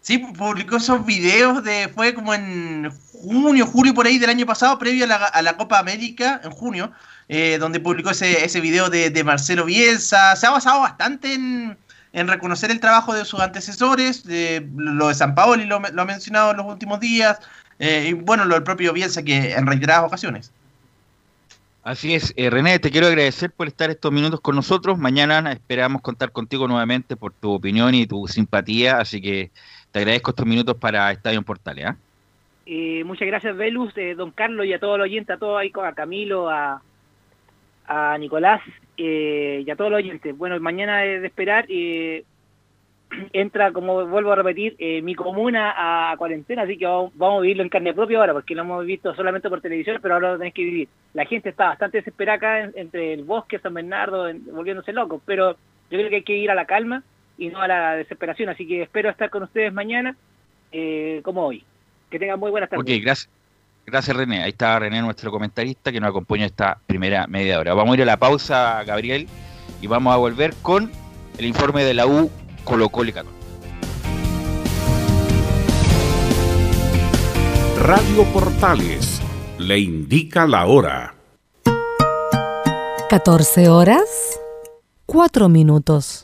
Sí, publicó esos videos de fue como en junio, julio por ahí del año pasado, previo a la, Copa América, en junio, eh, donde publicó ese, ese video de, Marcelo Bielsa. Se ha basado bastante en, en reconocer el trabajo de sus antecesores, de, lo de San Paoli lo, lo ha mencionado en los últimos días, eh, y bueno, lo del propio Bielsa que en reiteradas ocasiones. Así es, eh, René, te quiero agradecer por estar estos minutos con nosotros. Mañana esperamos contar contigo nuevamente por tu opinión y tu simpatía, así que te agradezco estos minutos para Estadio en Portales. ¿ah? Eh, muchas gracias, Velus, eh, don Carlos y a todos los oyentes, a todos ahí, a Camilo, a, a Nicolás eh, y a todos los oyentes. Bueno, mañana es de esperar. Entra, como vuelvo a repetir, eh, mi comuna a cuarentena, así que vamos, a vivirlo en carne propia ahora, porque lo hemos visto solamente por televisión, pero ahora lo tenés que vivir. La gente está bastante desesperada acá entre el bosque, San Bernardo, volviéndose locos, pero yo creo que hay que ir a la calma y no a la desesperación, así que espero estar con ustedes mañana, eh, como hoy. Que tengan muy buenas tardes. Gracias. Gracias René. Ahí está René, nuestro comentarista, que nos acompaña esta primera media hora. Vamos a ir a la pausa, Gabriel, y vamos a volver con el informe de la U Colo Colo y Radio Portales le indica la hora. 14 horas, 4 minutos.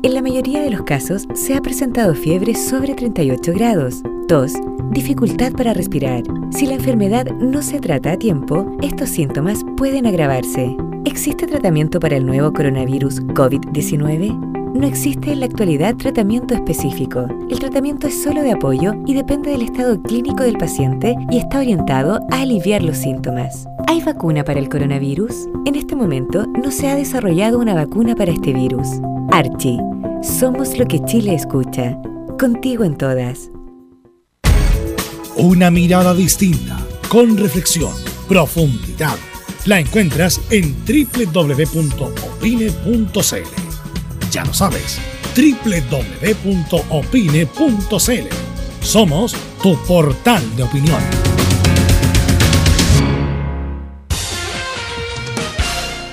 En la mayoría de los casos se ha presentado fiebre sobre 38 grados, tos, dificultad para respirar. Si la enfermedad no se trata a tiempo, estos síntomas pueden agravarse. ¿Existe tratamiento para el nuevo coronavirus COVID-19? No existe en la actualidad tratamiento específico. El tratamiento es solo de apoyo y depende del estado clínico del paciente y está orientado a aliviar los síntomas. ¿Hay vacuna para el coronavirus? En este momento no se ha desarrollado una vacuna para este virus. Archie, somos lo que Chile escucha. Contigo en todas. Una mirada distinta, con reflexión, profundidad. La encuentras en www.opine.cl. Ya lo sabes, www.opine.cl. Somos tu portal de opinión.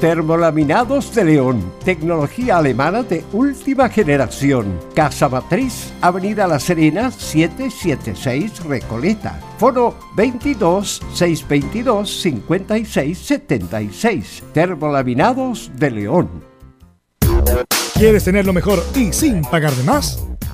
Termolaminados de León, tecnología alemana de última generación. Casa Matriz, Avenida La Serena, 776 Recoleta. Foro 22 622 56 76. Termolaminados de León. ¿Quieres tener lo mejor y sin pagar de más?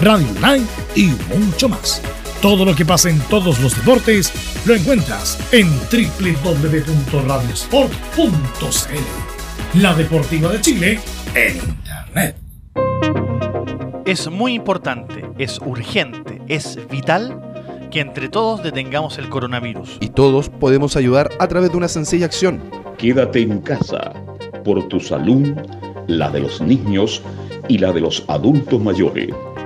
radio online y mucho más. Todo lo que pasa en todos los deportes lo encuentras en www.radiosport.cl. La Deportiva de Chile en Internet. Es muy importante, es urgente, es vital que entre todos detengamos el coronavirus. Y todos podemos ayudar a través de una sencilla acción. Quédate en casa por tu salud, la de los niños y la de los adultos mayores.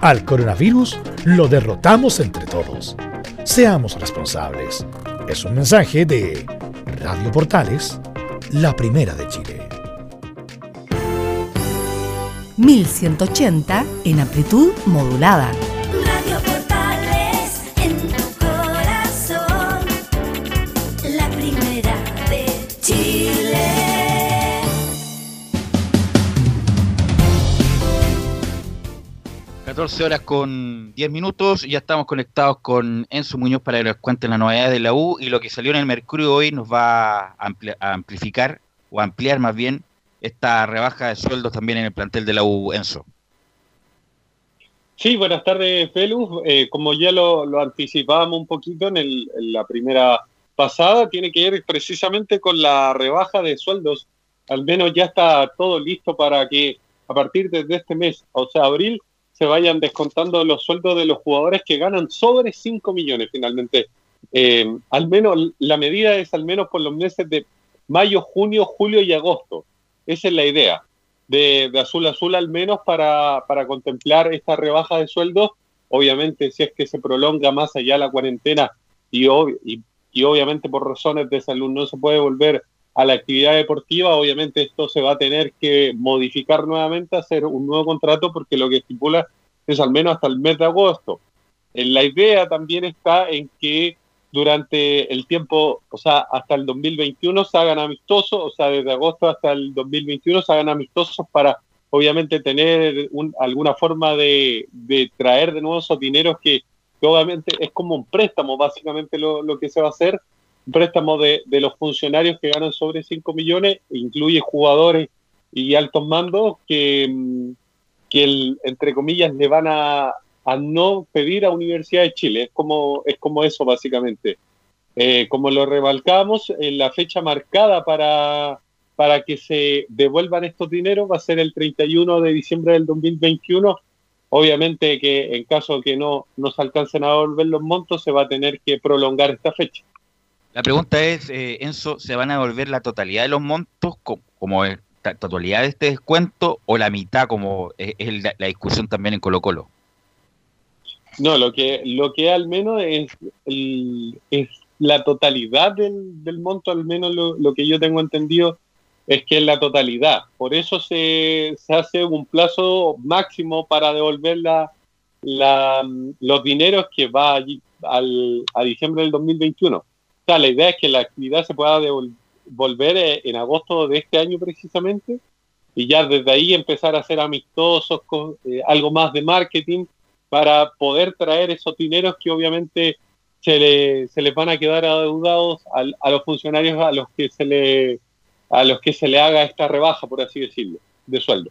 al coronavirus lo derrotamos entre todos. Seamos responsables. Es un mensaje de Radio Portales, la primera de Chile. 1180 en amplitud modulada. Radio Portales en tu corazón, la primera de Chile. 14 horas con 10 minutos ya estamos conectados con Enzo Muñoz para que nos cuente la novedad de la U y lo que salió en el Mercurio hoy nos va a, ampli- a amplificar o ampliar más bien esta rebaja de sueldos también en el plantel de la U, Enzo. Sí, buenas tardes, Felus. Eh, como ya lo, lo anticipábamos un poquito en, el- en la primera pasada, tiene que ver precisamente con la rebaja de sueldos. Al menos ya está todo listo para que a partir de este mes, o sea, abril, se vayan descontando los sueldos de los jugadores que ganan sobre 5 millones finalmente. Eh, al menos la medida es al menos por los meses de mayo, junio, julio y agosto. Esa es la idea de, azul a azul al menos para, para contemplar esta rebaja de sueldos. Obviamente, si es que se prolonga más allá la cuarentena y, ob- y obviamente por razones de salud no se puede volver a la actividad deportiva, obviamente esto se va a tener que modificar nuevamente, hacer un nuevo contrato porque lo que estipula es al menos hasta el mes de agosto. Eh, La idea también está en que durante el tiempo, o sea, hasta el 2021 se hagan amistosos, o sea, desde agosto hasta el 2021 se hagan amistosos para, obviamente, tener un- alguna forma de, de traer de nuevo esos dineros que, que obviamente es como un préstamo, básicamente lo, lo que se va a hacer, préstamo de, los funcionarios que ganan sobre 5 millones, incluye jugadores y altos mandos que, mm, que entre comillas, le van a, a no pedir a Universidad de Chile. Es como, es como eso, básicamente. Eh, como lo rebalcamos, en la fecha marcada para, para que se devuelvan estos dineros va a ser el 31 de diciembre del 2021. Obviamente que en caso que no, no se alcancen a devolver los montos, se va a tener que prolongar esta fecha. La pregunta es, eh, Enzo, ¿se van a devolver la totalidad de los montos co- como la totalidad de este descuento o la mitad como es, la, discusión también en Colo Colo? No, lo que, lo que al menos es la totalidad del, del monto, al menos lo, lo que yo tengo entendido, es que es la totalidad. Por eso se, se hace un plazo máximo para devolver la, la- los dineros que va allí al, a diciembre del 2021. Sea, la idea es que la actividad se pueda volver eh, en agosto de este año precisamente y ya desde ahí empezar a hacer amistosos, con, eh, algo más de marketing para poder traer esos dineros que obviamente se, le- les van a quedar adeudados a, los funcionarios a los que se le a los que se le haga esta rebaja, por así decirlo, de sueldo.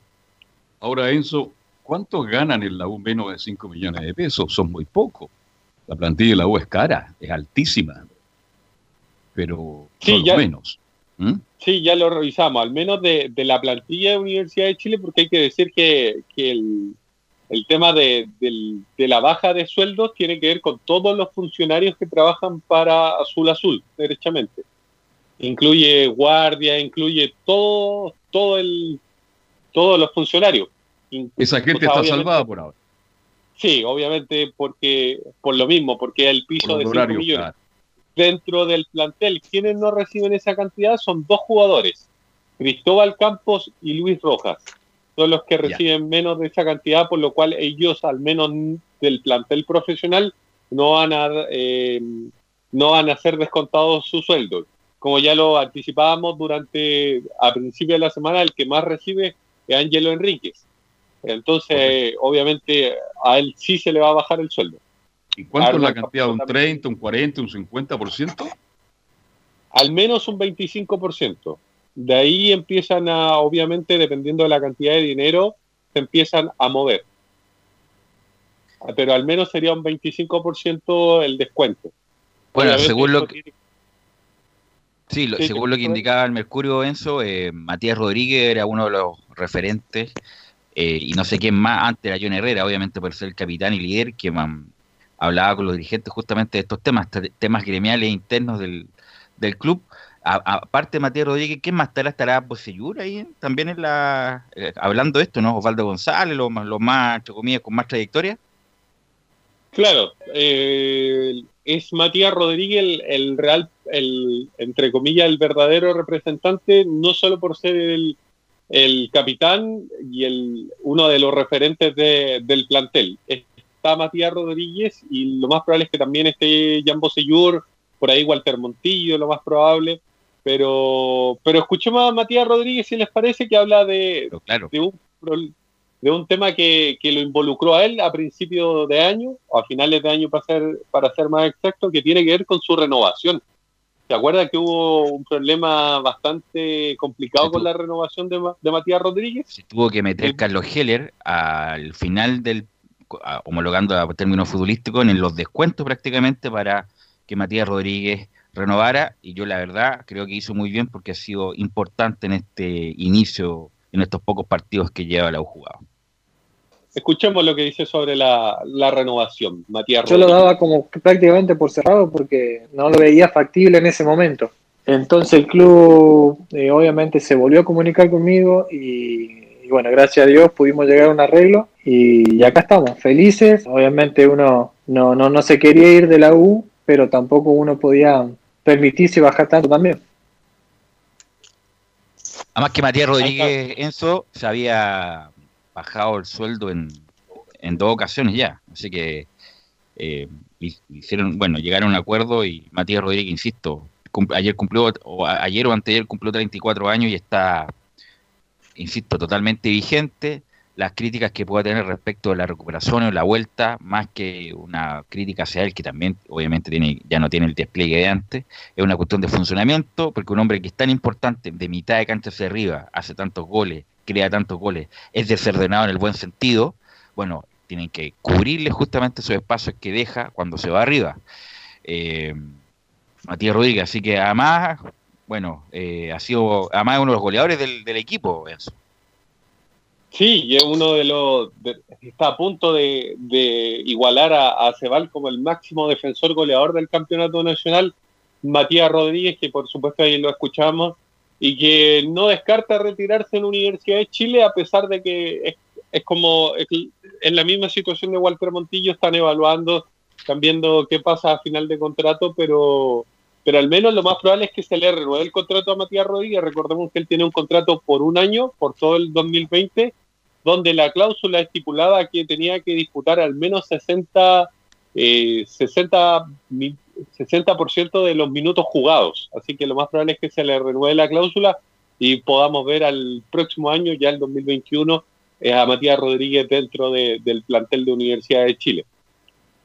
Ahora, Enzo, ¿cuánto ganan en la U menos de 5 millones de pesos? Son muy pocos. La plantilla de la U es cara, es altísima. Pero Sí, son los ya- menos. ¿Mm? Sí, ya lo revisamos, al menos de, de la plantilla de Universidad de Chile, porque hay que decir que, que el, el tema de, del- de la baja de sueldos tiene que ver con todos los funcionarios que trabajan para Azul Azul, derechamente. Incluye guardia, incluye todo, todo el, todos los funcionarios. Esa gente o sea, está salvada por ahora. Sí, obviamente porque por lo mismo, porque el piso de los 5 horarios, millones. claro. Dentro del plantel, quienes no reciben esa cantidad son dos jugadores, Cristóbal Campos y Luis Rojas. Son los que reciben menos de esa cantidad, por lo cual ellos, al menos del plantel profesional, no van a, eh, no van a ser descontados su sueldo. Como ya lo anticipábamos durante, a principio de la semana, el que más recibe es Ángelo Enríquez. Entonces, obviamente, a él sí se le va a bajar el sueldo. ¿Y cuánto es la cantidad? ¿Un 30, un 40, un 50%? al menos un 25%. De ahí empiezan a, obviamente, dependiendo de la cantidad de dinero, se empiezan a mover. Pero al menos sería un 25% el descuento. Bueno, según lo que, tiene- sí, lo- Sí, según lo que indicaba el Mercurio Enzo, eh, Matías Rodríguez era uno de los referentes eh, y no sé quién más, antes era John Herrera, obviamente por ser el capitán y líder, que man, hablaba con los dirigentes justamente de estos temas, te- temas gremiales internos del, del club. Aparte Matías Rodríguez, ¿quién más estará? ¿Estará Bocellur ahí también en la, eh, hablando de esto, ¿no? Osvaldo González, los más, los más, entre comillas, con más trayectoria. Claro, eh, es Matías Rodríguez el, real, el, entre comillas, el verdadero representante, no solo por ser el, el capitán y el, uno de los referentes de- del plantel. Está Matías Rodríguez y lo más probable es que también esté Jan Bosellur, por ahí Walter Montillo, lo más probable. Pero, pero escuchemos a Matías Rodríguez si les parece que habla de, de un de un tema que, que lo involucró a él a principios de año, o a finales de año para ser, para ser más exacto, que tiene que ver con su renovación. ¿Se acuerda que hubo un problema bastante complicado con la renovación de, de Matías Rodríguez? tuvo que meter Carlos Heller al final del homologando a términos futbolísticos en los descuentos prácticamente para que Matías Rodríguez renovara y yo la verdad creo que hizo muy bien porque ha sido importante en este inicio en estos pocos partidos que lleva la U jugado. Escuchemos lo que dice sobre la, la renovación, Matías Yo lo Rodríguez. daba como prácticamente por cerrado porque no lo veía factible en ese momento. Entonces el club eh, obviamente se volvió a comunicar conmigo y, y bueno, gracias a Dios pudimos llegar a un arreglo y, acá estamos, felices. Obviamente uno no, no, no se quería ir de la U, pero tampoco uno podía permitirse bajar tanto también. Además que Matías Rodríguez Enzo se había bajado el sueldo en, en dos ocasiones ya, así que eh, hi- hicieron, bueno, llegaron a un acuerdo y Matías Rodríguez, insisto, cum- ayer cumplió, o ayer o anteayer cumplió 34 años y está, insisto, totalmente vigente. Las críticas que pueda tener respecto de la recuperación o la vuelta, más que una crítica hacia él, que también obviamente tiene, ya no tiene el despliegue de antes, es una cuestión de funcionamiento, porque un hombre que es tan importante, de mitad de cancha hacia arriba, hace tantos goles, crea tantos goles, es desordenado en el buen sentido, bueno, tienen que cubrirle justamente esos espacios que deja cuando se va arriba. Eh, Matías Rodríguez, así que además, bueno, eh, ha sido además uno de los goleadores del, equipo, Enzo. Sí, y es uno de los. está a punto de, igualar a, a Cebal como el máximo defensor goleador del campeonato nacional, Matías Rodríguez, que por supuesto ahí lo escuchamos, y que no descarta retirarse en Universidad de Chile, a pesar de que es, es como. en la misma situación de Walter Montillo, están evaluando, están viendo qué pasa a final de contrato, pero. Pero al menos lo más probable es que se le renueve el contrato a Matías Rodríguez. Recordemos que él tiene un contrato por un año, por todo el 2020, donde la cláusula estipulaba que tenía que disputar al menos 60, eh, 60, mi- 60% de los minutos jugados. Así que lo más probable es que se le renueve la cláusula y podamos ver al próximo año, ya el 2021, eh, a Matías Rodríguez dentro de- del plantel de Universidad de Chile.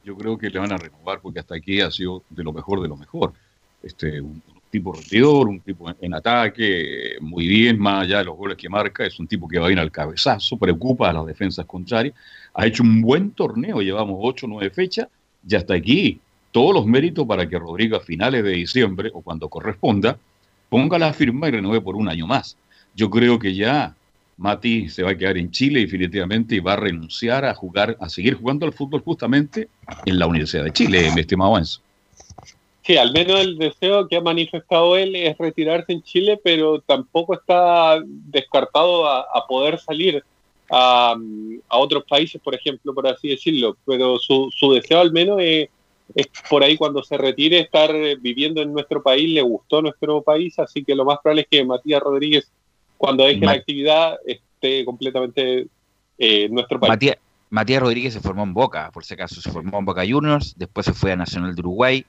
Yo creo que le van a renovar porque hasta aquí ha sido de lo mejor de lo mejor. Este, un, tipo rendidor, un tipo en, ataque, muy bien, más allá de los goles que marca, es un tipo que va bien al cabezazo, preocupa a las defensas contrarias, ha hecho un buen torneo, llevamos 8 o 9 fechas, ya hasta aquí. Todos los méritos para que Rodrigo a finales de diciembre o cuando corresponda ponga la firma y renueve por un año más. Yo creo que ya Mati se va a quedar en Chile definitivamente y va a renunciar a jugar, a seguir jugando al fútbol justamente en la Universidad de Chile, mi estimado Enzo. Sí, al menos el deseo que ha manifestado él es retirarse en Chile, pero tampoco está descartado a, a poder salir a, a otros países, por ejemplo, por así decirlo, pero su, su deseo al menos es, es por ahí cuando se retire estar viviendo en nuestro país, le gustó nuestro país, así que lo más probable es que Matías Rodríguez, cuando deje la actividad, esté completamente eh, en nuestro país. Matías, Matías Rodríguez se formó en Boca, por si acaso, se formó en Boca Juniors, después se fue a Nacional de Uruguay,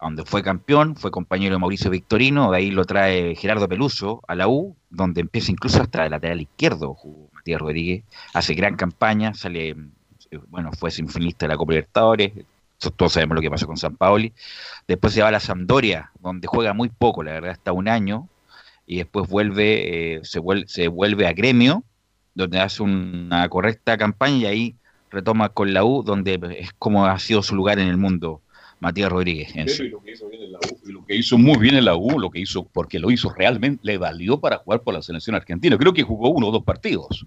donde fue campeón, fue compañero de Mauricio Victorino, de ahí lo trae Gerardo Peluso a la U, donde empieza incluso hasta de lateral izquierdo, jugó Matías Rodríguez, hace gran campaña, sale, eh, bueno, fue semifinalista de la Copa Libertadores, todos sabemos lo que pasó con San Paoli, después se va a la Sampdoria, donde juega muy poco, la verdad, hasta un año, y después vuelve, eh, se, vuelve, se vuelve a Gremio, donde hace una correcta campaña y ahí retoma con la U, donde es como ha sido su lugar en el mundo Matías Rodríguez. Pero y lo que hizo bien en la U, y lo que hizo muy bien en la U, lo que hizo, porque lo hizo realmente, le valió para jugar por la selección argentina. Creo que jugó uno o dos partidos.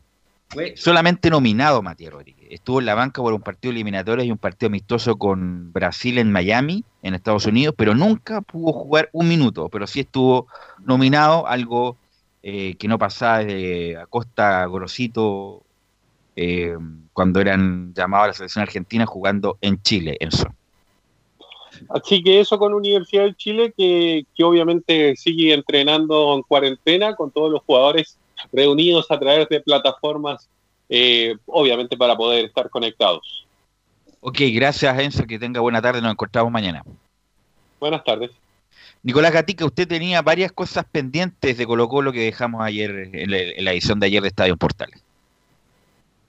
Fue solamente nominado Matías Rodríguez. Estuvo en la banca por un partido eliminatorio y un partido amistoso con Brasil en Miami, en Estados Unidos, pero nunca pudo jugar un minuto, pero sí estuvo nominado, algo eh, que no pasaba de Acosta Grosito eh, cuando eran llamados a la selección argentina jugando en Chile, Enzo. Así que eso con Universidad de Chile, que, que obviamente sigue entrenando en cuarentena con todos los jugadores reunidos a través de plataformas, eh, obviamente para poder estar conectados. Ok, gracias Enzo, que tenga buena tarde, nos encontramos mañana. Buenas tardes. Nicolás Gatica, usted tenía varias cosas pendientes de Colo Colo que dejamos ayer en la, en la edición de ayer de Estadio Portales.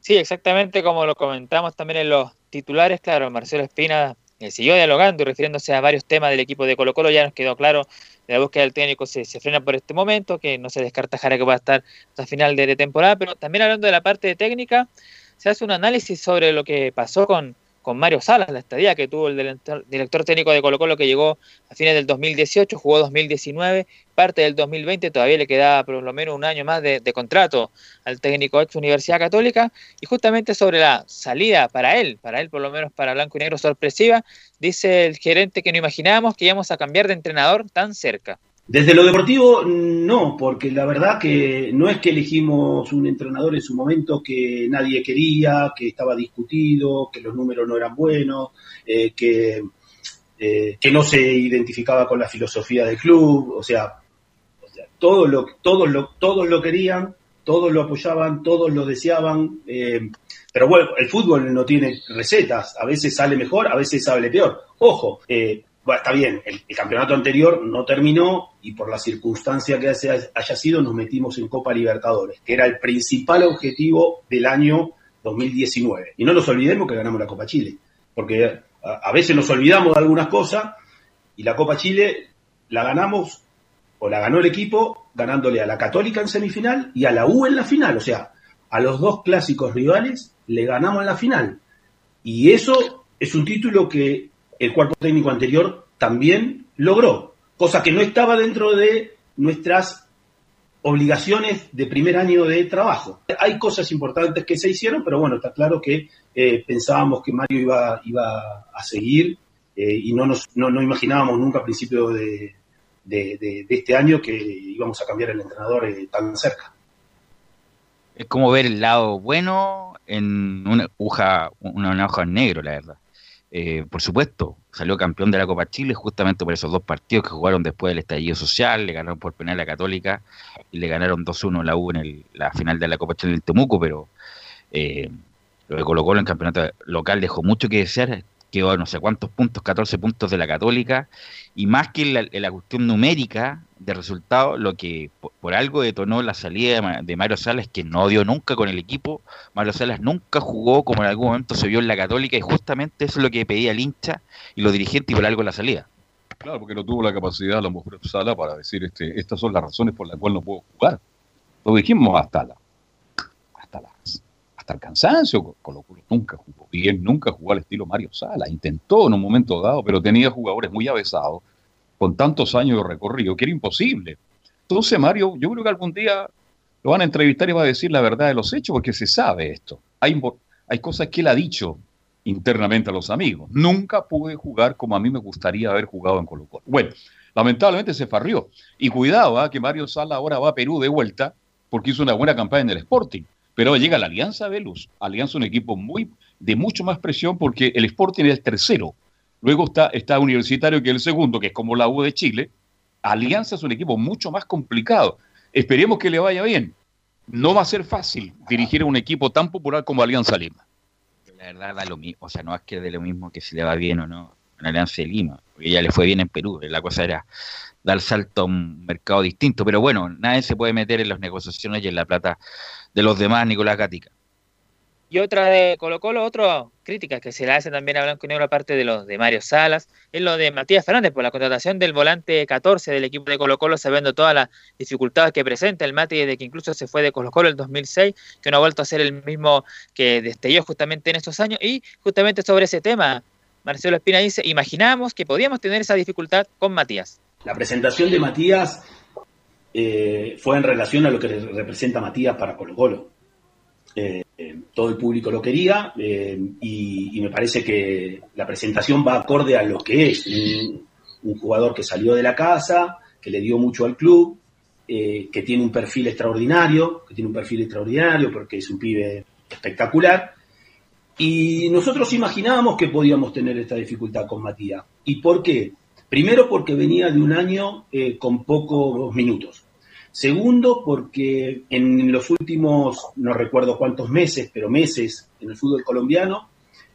Sí, exactamente como lo comentamos también en los titulares, claro, Marcelo Espina eh, siguió dialogando y refiriéndose a varios temas del equipo de Colo Colo, ya nos quedó claro la búsqueda del técnico se, se frena por este momento, que no se descarta Jara que va a estar hasta final de, de temporada, pero también hablando de la parte técnica, se hace un análisis sobre lo que pasó con, con Mario Salas, la estadía que tuvo el director, técnico de Colo Colo que llegó a fines del 2018, jugó 2019, parte del 2020, todavía le quedaba por lo menos un año más de, de contrato al técnico ex Universidad Católica, y justamente sobre la salida para él, para él por lo menos para Blanco y Negro sorpresiva, dice el gerente que no imaginábamos que íbamos a cambiar de entrenador tan cerca. Desde lo deportivo, no, porque la verdad que no es que elegimos un entrenador en su momento que nadie quería, que estaba discutido, que los números no eran buenos, eh, que, eh, que no se identificaba con la filosofía del club, o sea, o sea todo lo, todos, lo, todos lo querían, todos lo apoyaban, todos lo deseaban, eh, pero bueno, el fútbol no tiene recetas, a veces sale mejor, a veces sale peor. Ojo, eh, está bien, el, campeonato anterior no terminó y por la circunstancia que haya, haya sido nos metimos en Copa Libertadores, que era el principal objetivo del año 2019. Y no nos olvidemos que ganamos la Copa Chile, porque a, a veces nos olvidamos de algunas cosas y la Copa Chile la ganamos o la ganó el equipo ganándole a la Católica en semifinal y a la U en la final, o sea, a los dos clásicos rivales le ganamos en la final. Y eso es un título que el cuerpo técnico anterior también logró, cosa que no estaba dentro de nuestras obligaciones de primer año de trabajo. Hay cosas importantes que se hicieron, pero bueno, está claro que eh, pensábamos que Mario iba, iba a seguir eh, y no, nos, no, no, imaginábamos nunca a principio de, de, este año que íbamos a cambiar el entrenador eh, tan cerca. Es como ver el lado bueno en una hoja, una hoja en negro, la verdad. Eh, por supuesto, salió campeón de la Copa Chile justamente por esos dos partidos que jugaron después del estallido social, le ganaron por penal a Católica y le ganaron 2-1 la U en el, la final de la Copa Chile en Temuco, pero eh, lo que colocó en el campeonato local dejó mucho que desear, quedó no sé cuántos puntos, 14 puntos de la Católica, y más que la, la cuestión numérica de resultado, lo que por, algo detonó la salida de Mario Salas, que no dio nunca con el equipo, Mario Salas nunca jugó como en algún momento se vio en la Católica, y justamente eso es lo que pedía el hincha y los dirigentes, y por algo la salida. Claro, porque no tuvo la capacidad la mujer Sala para decir, este, estas son las razones por las cuales no puedo jugar. Lo dijimos hasta la, hasta las hasta el cansancio, Colo Colo nunca jugó bien, nunca jugó al estilo Mario Sala, intentó en un momento dado, pero tenía jugadores muy avesados, con tantos años de recorrido, que era imposible. Entonces Mario, yo creo que algún día lo van a entrevistar y va a decir la verdad de los hechos, porque se sabe esto. Hay, hay cosas que él ha dicho internamente a los amigos. Nunca pude jugar como a mí me gustaría haber jugado en Colo Colo. Bueno, lamentablemente se farrió. Y cuidado, ¿eh? que Mario Sala ahora va a Perú de vuelta, porque hizo una buena campaña en el Sporting Pero llega la Alianza Velus. Alianza un equipo muy de mucho más presión porque el Sporting es el tercero. Luego está, está Universitario, que es el segundo, que es como la U de Chile. Alianza es un equipo mucho más complicado. Esperemos que le vaya bien. No va a ser fácil dirigir a un equipo tan popular como Alianza Lima. La verdad da lo mismo, o sea, no es que de lo mismo que si le va bien o no en Alianza de Lima, porque ya le fue bien en Perú, la cosa era dar salto a un mercado distinto, pero bueno, nadie se puede meter en las negociaciones y en la plata de los demás, Nicolás Gatica. Y otra de Colo Colo, otra crítica que se le hace también a Blanco y Negro, aparte de los de Mario Salas, es lo de Matías Fernández por la contratación del volante 14 del equipo de Colo Colo, sabiendo todas las dificultades que presenta el Mati desde que incluso se fue de Colo Colo en el 2006, que no ha vuelto a ser el mismo que destelló justamente en estos años. Y justamente sobre ese tema, Marcelo Espina dice, imaginamos que podíamos tener esa dificultad con Matías. La presentación de Matías eh, fue en relación a lo que representa Matías para Colo Colo. Eh, todo el público lo quería eh, y, me parece que la presentación va acorde a lo que es un, jugador que salió de la casa, que le dio mucho al club, eh, que tiene un perfil extraordinario, que tiene un perfil extraordinario porque es un pibe espectacular. Y nosotros imaginábamos que podíamos tener esta dificultad con Matías. ¿Y por qué? Primero porque venía de un año eh, con pocos minutos. Segundo, porque en los últimos, no recuerdo cuántos meses, pero meses en el fútbol colombiano,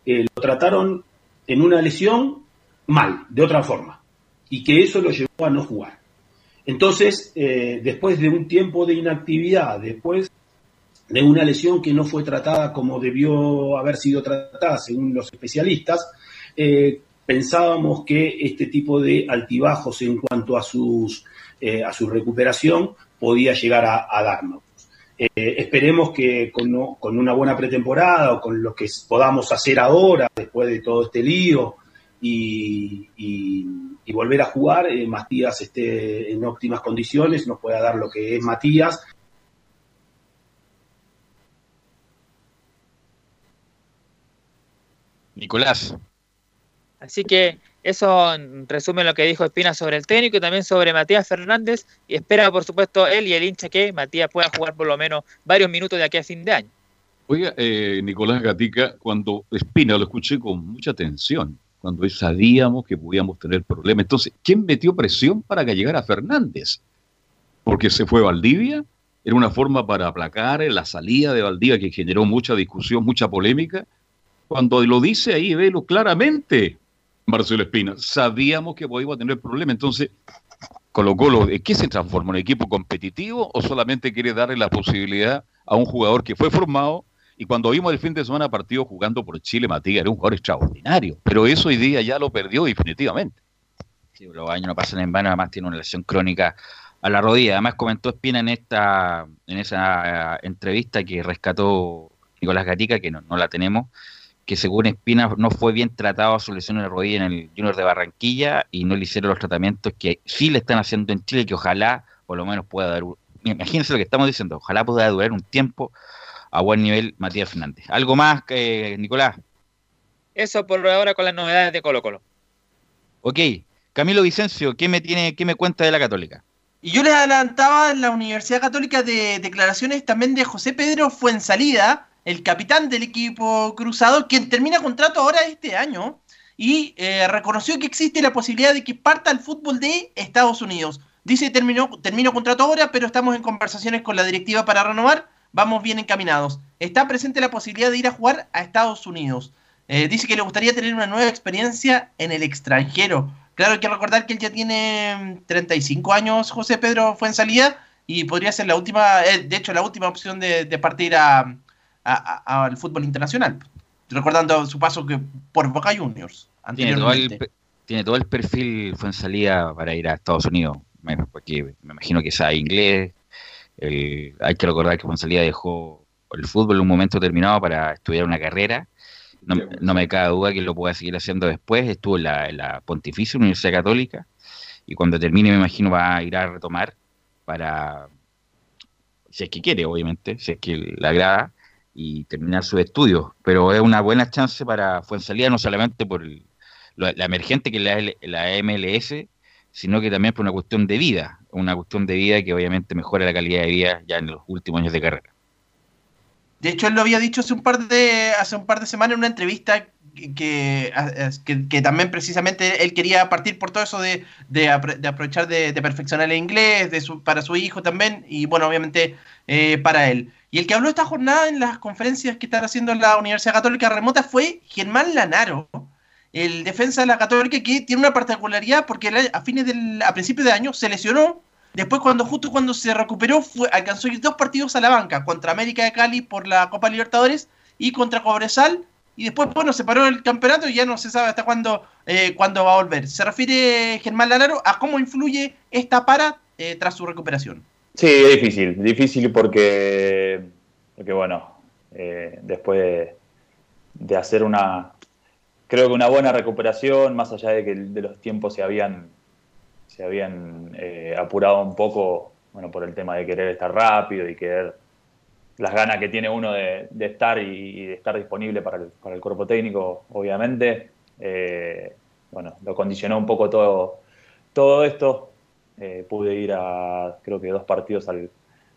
eh, lo trataron en una lesión mal, de otra forma, y que eso lo llevó a no jugar. Entonces, eh, después de un tiempo de inactividad, después de una lesión que no fue tratada como debió haber sido tratada según los especialistas, pensábamos que este tipo de altibajos en cuanto a, sus, eh, a su recuperación podía llegar a, darnos. Eh, esperemos que con, con, una buena pretemporada o con lo que podamos hacer ahora, después de todo este lío, y volver a jugar, eh, Matías esté en óptimas condiciones, nos pueda dar lo que es Matías. Nicolás. Así que eso resume lo que dijo Espina sobre el técnico y también sobre Matías Fernández. Y espera, por supuesto, él y el hincha que Matías pueda jugar por lo menos varios minutos de aquí a fin de año. Oiga, eh, Nicolás Gatica, cuando Espina lo escuché con mucha atención, cuando sabíamos que podíamos tener problemas. Entonces, ¿quién metió presión para que llegara Fernández? Porque se fue Valdivia, era una forma para aplacar la salida de Valdivia que generó mucha discusión, mucha polémica. Cuando lo dice ahí, velo claramente, Marcelo Espina, sabíamos que podíamos tener problemas. Entonces, Colo Colo, ¿qué se transforma? ¿Un equipo competitivo o solamente quiere darle la posibilidad a un jugador que fue formado? Y cuando vimos el fin de semana partido jugando por Chile, Matías era un jugador extraordinario. Pero eso hoy día ya lo perdió definitivamente. Sí, los años no pasan en vano, además tiene una lesión crónica a la rodilla. Además comentó Espina en esta en esa entrevista que rescató Nicolás Gatica, que no, no la tenemos, que según Espina no fue bien tratado a su lesión en la rodilla en el Junior de Barranquilla y no le hicieron los tratamientos que sí le están haciendo en Chile, que ojalá por lo menos pueda dar, imagínense lo que estamos diciendo, ojalá pueda durar un tiempo a buen nivel Matías Fernández. ¿Algo más, que Nicolás? Eso por ahora con las novedades de Colo Colo. Ok, Camilo Vicencio, ¿qué me, tiene, qué me cuenta de la Católica? Y yo les adelantaba en la Universidad Católica de declaraciones también de José Pedro Fuensalida, el capitán del equipo cruzado, quien termina contrato ahora este año y eh, reconoció que existe la posibilidad de que parta al fútbol de Estados Unidos. Dice terminó, terminó contrato ahora, pero estamos en conversaciones con la directiva para renovar. Vamos bien encaminados. Está presente la posibilidad de ir a jugar a Estados Unidos. Eh, dice que le gustaría tener una nueva experiencia en el extranjero. Claro, hay que recordar que él ya tiene 35 años, José Pedro fue en salida y podría ser la última, eh, de hecho, la última opción de partir a, a, al fútbol internacional. Recordando su paso que por Boca Juniors. Tiene todo, el, tiene todo el perfil fue en salida para ir a Estados Unidos. Porque me imagino que sabe inglés. El, hay que recordar que Fonsalía dejó el fútbol en un momento determinado para estudiar una carrera. No, no, me cabe duda que lo pueda seguir haciendo después. Estuvo en la, en la Pontificia Universidad Católica y cuando termine me imagino va a ir a retomar para, si es que quiere, obviamente, si es que le agrada, y terminar sus estudios. Pero es una buena chance para Fuensalida, no solamente por el, la, la, emergente que es la, la MLS, sino que también por una cuestión de vida, una cuestión de vida que obviamente mejora la calidad de vida ya en los últimos años de carrera. De hecho, él lo había dicho hace un par de, hace un par de semanas en una entrevista que, que, también precisamente él quería partir por todo eso de, de de aprovechar de, perfeccionar el inglés de su, para su hijo también y bueno, obviamente eh, para él. Y el que habló esta jornada en las conferencias que están haciendo en la Universidad Católica Remota fue Germán Lanaro, el defensa de la Católica que tiene una particularidad porque a fines del, a principios de año se lesionó Después, cuando justo cuando se recuperó, fue, alcanzó ir dos partidos a la banca, contra América de Cali por la Copa Libertadores y contra Cobresal. Y después, bueno, se paró el campeonato y ya no se sabe hasta cuándo, eh, cuándo va a volver. Se refiere Germán Lanaro a cómo influye esta para eh, tras su recuperación. Sí, es difícil, difícil porque, porque bueno, eh, después de, de hacer una, creo que una buena recuperación, más allá de que de los tiempos se habían, se habían eh, apurado un poco, bueno, por el tema de querer estar rápido y querer las ganas que tiene uno de, estar y, de estar disponible para el, para el cuerpo técnico, obviamente, eh, bueno, lo condicionó un poco todo, todo esto. Eh, pude ir a, creo que dos partidos al,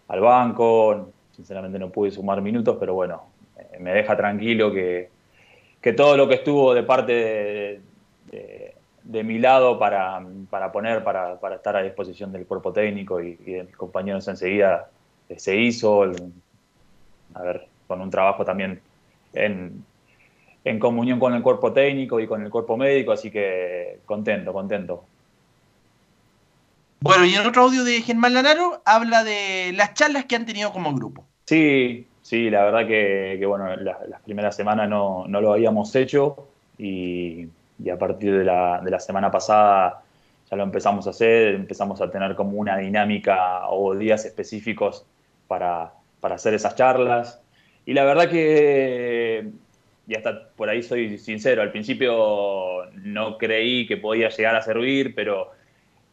al banco, sinceramente no pude sumar minutos, pero bueno, eh, me deja tranquilo que, que todo lo que estuvo de parte de, mi lado para, para poner, para, para estar a disposición del cuerpo técnico y, y de mis compañeros enseguida se hizo, el- a ver, con un trabajo también en, en comunión con el cuerpo técnico y con el cuerpo médico, así que contento, contento. Bueno, y en otro audio de Germán Lanaro habla de las charlas que han tenido como grupo. Sí, sí, la verdad que, que, bueno, la- las primeras semanas no, no lo habíamos hecho y, y a partir de la, de la semana pasada ya lo empezamos a hacer, empezamos a tener como una dinámica o días específicos para, para hacer esas charlas. Y la verdad que, y hasta por ahí soy sincero, al principio no creí que podía llegar a servir, pero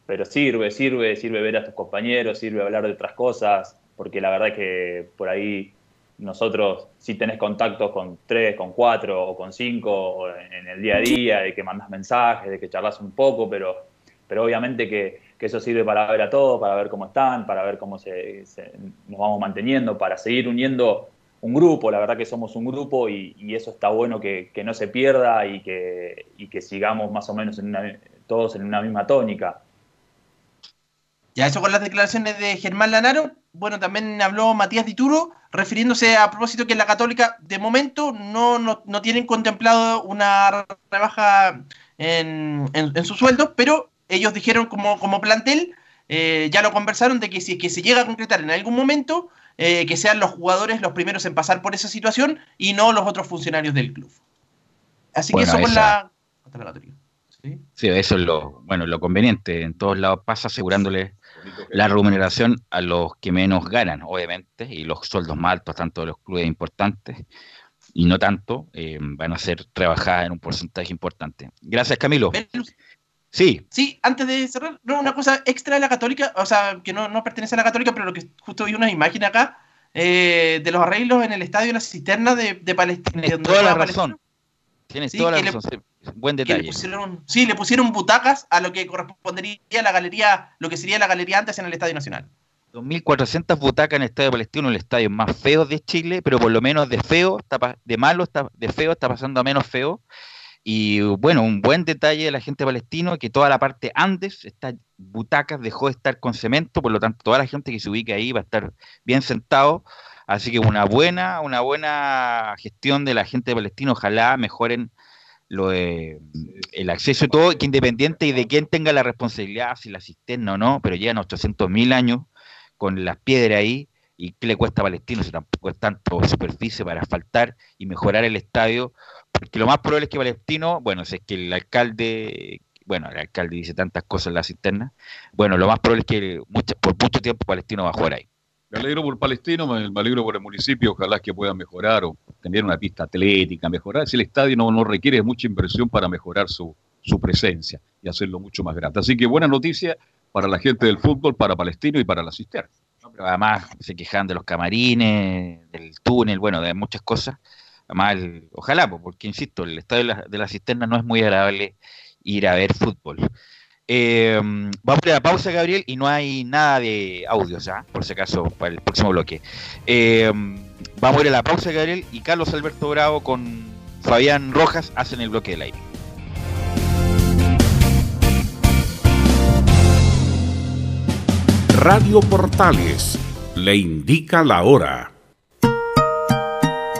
pero sirve, sirve, sirve ver a tus compañeros, sirve hablar de otras cosas, porque la verdad que por ahí nosotros si tenés contactos con tres, con cuatro o con cinco en el día a día, de que mandas mensajes, de que charlas un poco, pero, pero obviamente que, que eso sirve para ver a todos, para ver cómo están, para ver cómo se, nos vamos manteniendo, para seguir uniendo un grupo, la verdad que somos un grupo y, eso está bueno que, no se pierda y que, sigamos más o menos todos en una misma tónica. Ya eso con las declaraciones de Germán Lanaro. Bueno, también habló Matías Dituro, refiriéndose a propósito que la Católica, de momento, no, no, no tienen contemplado una rebaja en, en- en su sueldo, pero ellos dijeron como, como plantel, eh, ya lo conversaron, de que si es que se llega a concretar en algún momento, eh, que sean los jugadores los primeros en pasar por esa situación y no los otros funcionarios del club. Así Bueno, que eso esa- la. Sí, eso es lo, bueno, lo conveniente. En todos lados pasa asegurándole la remuneración a los que menos ganan, obviamente, y los sueldos más altos, tanto de los clubes importantes y no tanto, eh, van a ser trabajadas en un porcentaje importante. Gracias, Camilo. Sí, Sí, antes de cerrar, no, una cosa extra de la Católica, o sea, que no, no pertenece a la Católica, pero lo que justo vi una imagen acá eh, de los arreglos en el estadio de la cisterna de, de Palestina. donde toda la razón. Tienes Sí, toda la que le- razón. sí, Buen que le detalle. pusieron, sí, le pusieron butacas a lo que correspondería a la galería, lo que sería la galería antes en el Estadio Nacional. 2.400 butacas en el Estadio Palestino, el estadio más feo de Chile, pero por lo menos de feo, está de malo, está, de feo está pasando a menos feo. Y bueno, un buen detalle de la gente palestino que toda la parte Andes, estas butacas dejó de estar con cemento, por lo tanto toda la gente que se ubique ahí va a estar bien sentado. Así que una buena, una buena gestión de la gente de Palestino, ojalá mejoren lo de, el acceso y todo, que independiente y de quién tenga la responsabilidad, si la cisterna o no, pero llegan 800 mil años con las piedras ahí, y qué le cuesta a Palestino si tampoco es tanto superficie para asfaltar y mejorar el estadio, porque lo más probable es que Palestino, bueno, si es que el alcalde, bueno, el alcalde dice tantas cosas en la cisterna, bueno, lo más probable es que mucha- por mucho tiempo Palestino va a jugar ahí. Me alegro por Palestino, me, alegro por el municipio, ojalá que puedan mejorar o tener una pista atlética, mejorar. Si el estadio no, no requiere mucha inversión para mejorar su, su presencia y hacerlo mucho más grande. Así que buena noticia para la gente del fútbol, para Palestino y para la cisterna. Pero además se quejan de los camarines, del túnel, bueno, de muchas cosas. Además, el- ojalá, po, porque insisto, el estadio de la, de la cisterna no es muy agradable ir a ver fútbol. Eh, vamos a la pausa, Gabriel, y no hay nada de audio ya, por si acaso, para el próximo bloque. Eh, vamos a ir a la pausa, Gabriel, y Carlos Alberto Bravo con Fabián Rojas hacen el bloque del aire. Radio Portales le indica la hora.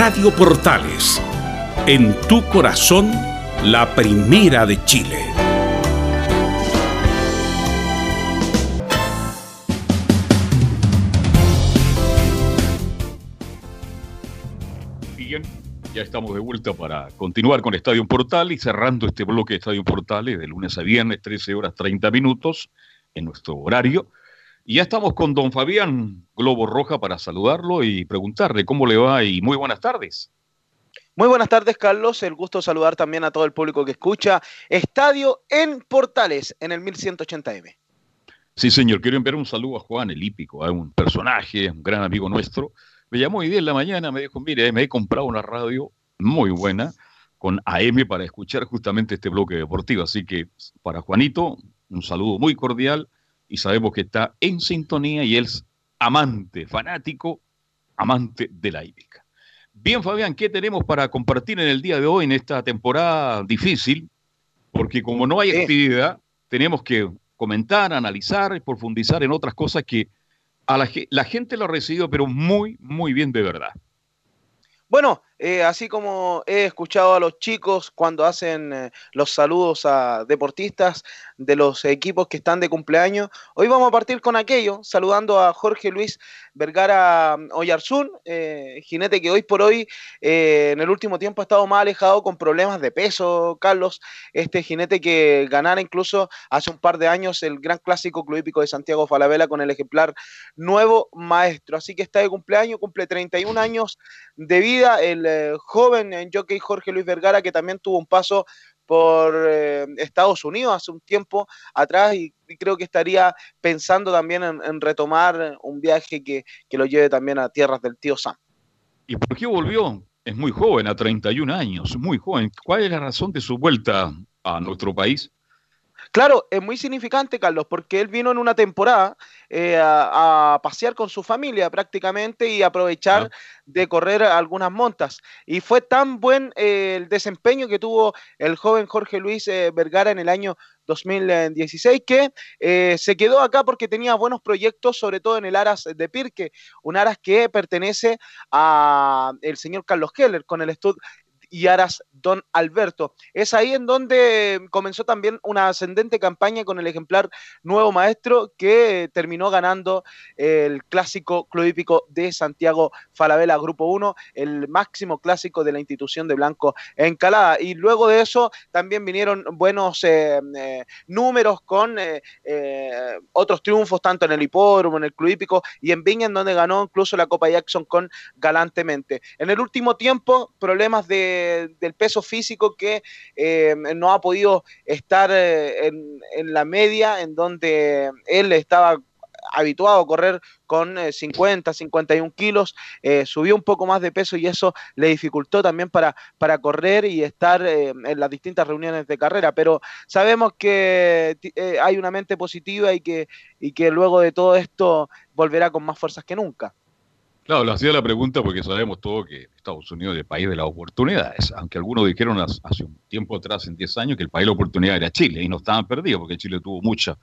Radio Portales, en tu corazón, la primera de Chile. Bien, ya estamos de vuelta para continuar con Estadio Portal y cerrando este bloque de Estadio Portales de lunes a viernes, 13 horas 30 minutos en nuestro horario. Y ya estamos con don Fabián Globo Roja para saludarlo y preguntarle cómo le va y muy buenas tardes. Muy buenas tardes, Carlos. El gusto de saludar también a todo el público que escucha. Estadio en Portales, en el 1180M. Sí, señor. Quiero enviar un saludo a Juan, el hípico, a un personaje, un gran amigo nuestro. Me llamó hoy día en la mañana, me dijo, mire, me he comprado una radio muy buena con AM para escuchar justamente este bloque deportivo. Así que para Juanito, un saludo muy cordial y sabemos que está en sintonía y él es amante, fanático, amante de la hípica. Bien, Fabián, ¿qué tenemos para compartir en el día de hoy en esta temporada difícil? Porque como no hay actividad, tenemos que comentar, analizar y profundizar en otras cosas que a la, la gente lo ha recibido, pero muy, muy bien de verdad. Bueno, eh, así como he escuchado a los chicos cuando hacen eh, los saludos a deportistas de los equipos que están de cumpleaños, hoy vamos a partir con aquello, saludando a Jorge Luis Vergara mm, Oyarzún, eh, jinete que hoy por hoy en el último tiempo ha estado más alejado con problemas de peso, Carlos, este jinete que ganara incluso hace un par de años el Gran Clásico Club Hípico de Santiago Falabella con el ejemplar nuevo maestro, así que está de cumpleaños, cumple 31 años de vida el eh, joven jockey Jorge Luis Vergara, que también tuvo un paso por eh, Estados Unidos hace un tiempo atrás y, y creo que estaría pensando también en, en retomar un viaje que, que lo lleve también a tierras del tío Sam. ¿Y por qué volvió? Es muy joven, a 31 años, muy joven. ¿Cuál es la razón de su vuelta a nuestro país? Claro, es muy significante, Carlos, porque él vino en una temporada eh, a, a pasear con su familia prácticamente y aprovechar de correr algunas montas. Y fue tan buen eh, el desempeño que tuvo el joven Jorge Luis eh, Vergara en el año 2016 que se quedó acá porque tenía buenos proyectos, sobre todo en el Aras de Pirque, un Aras que pertenece a el señor Carlos Keller con el Stud y Aras Don Alberto. Es ahí en donde comenzó también una ascendente campaña con el ejemplar Nuevo Maestro que terminó ganando el clásico club hípico de Santiago Falabella Grupo 1, el máximo clásico de la institución de Blanco Encalada. Y luego de eso también vinieron buenos eh, eh, números con eh, otros triunfos, tanto en el hipódromo, en el club hípico y en Viña, en donde ganó incluso la Copa Jackson con galantemente. En el último tiempo, problemas de, del peso físico que eh, no ha podido estar eh, en, en la media, en donde él estaba habituado a correr con eh, 50, 51 kilos, eh, subió un poco más de peso y eso le dificultó también para, para correr y estar eh, en las distintas reuniones de carrera. Pero sabemos que eh, hay una mente positiva y que, y que luego de todo esto volverá con más fuerzas que nunca. Claro, le hacía la pregunta porque sabemos todo que Estados Unidos es el país de las oportunidades, aunque algunos dijeron hace hace un tiempo atrás, en 10 años, que el país de la oportunidad era Chile y no estaban perdidos porque Chile tuvo mucha,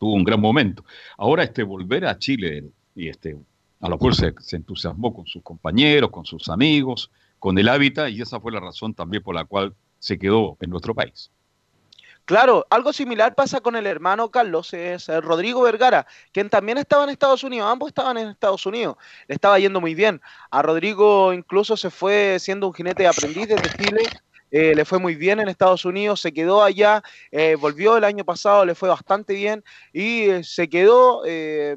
tuvo un gran momento. Ahora este volver a Chile y este a lo mejor se, se entusiasmó con sus compañeros, con sus amigos, con el hábitat y esa fue la razón también por la cual se quedó en nuestro país. Claro, algo similar pasa con el hermano Carlos, es eh, Rodrigo Vergara, quien también estaba en Estados Unidos, ambos estaban en Estados Unidos, le estaba yendo muy bien. A Rodrigo incluso se fue siendo un jinete de aprendiz desde Chile, eh, le fue muy bien en Estados Unidos, se quedó allá, eh, volvió el año pasado, le fue bastante bien y eh, se quedó,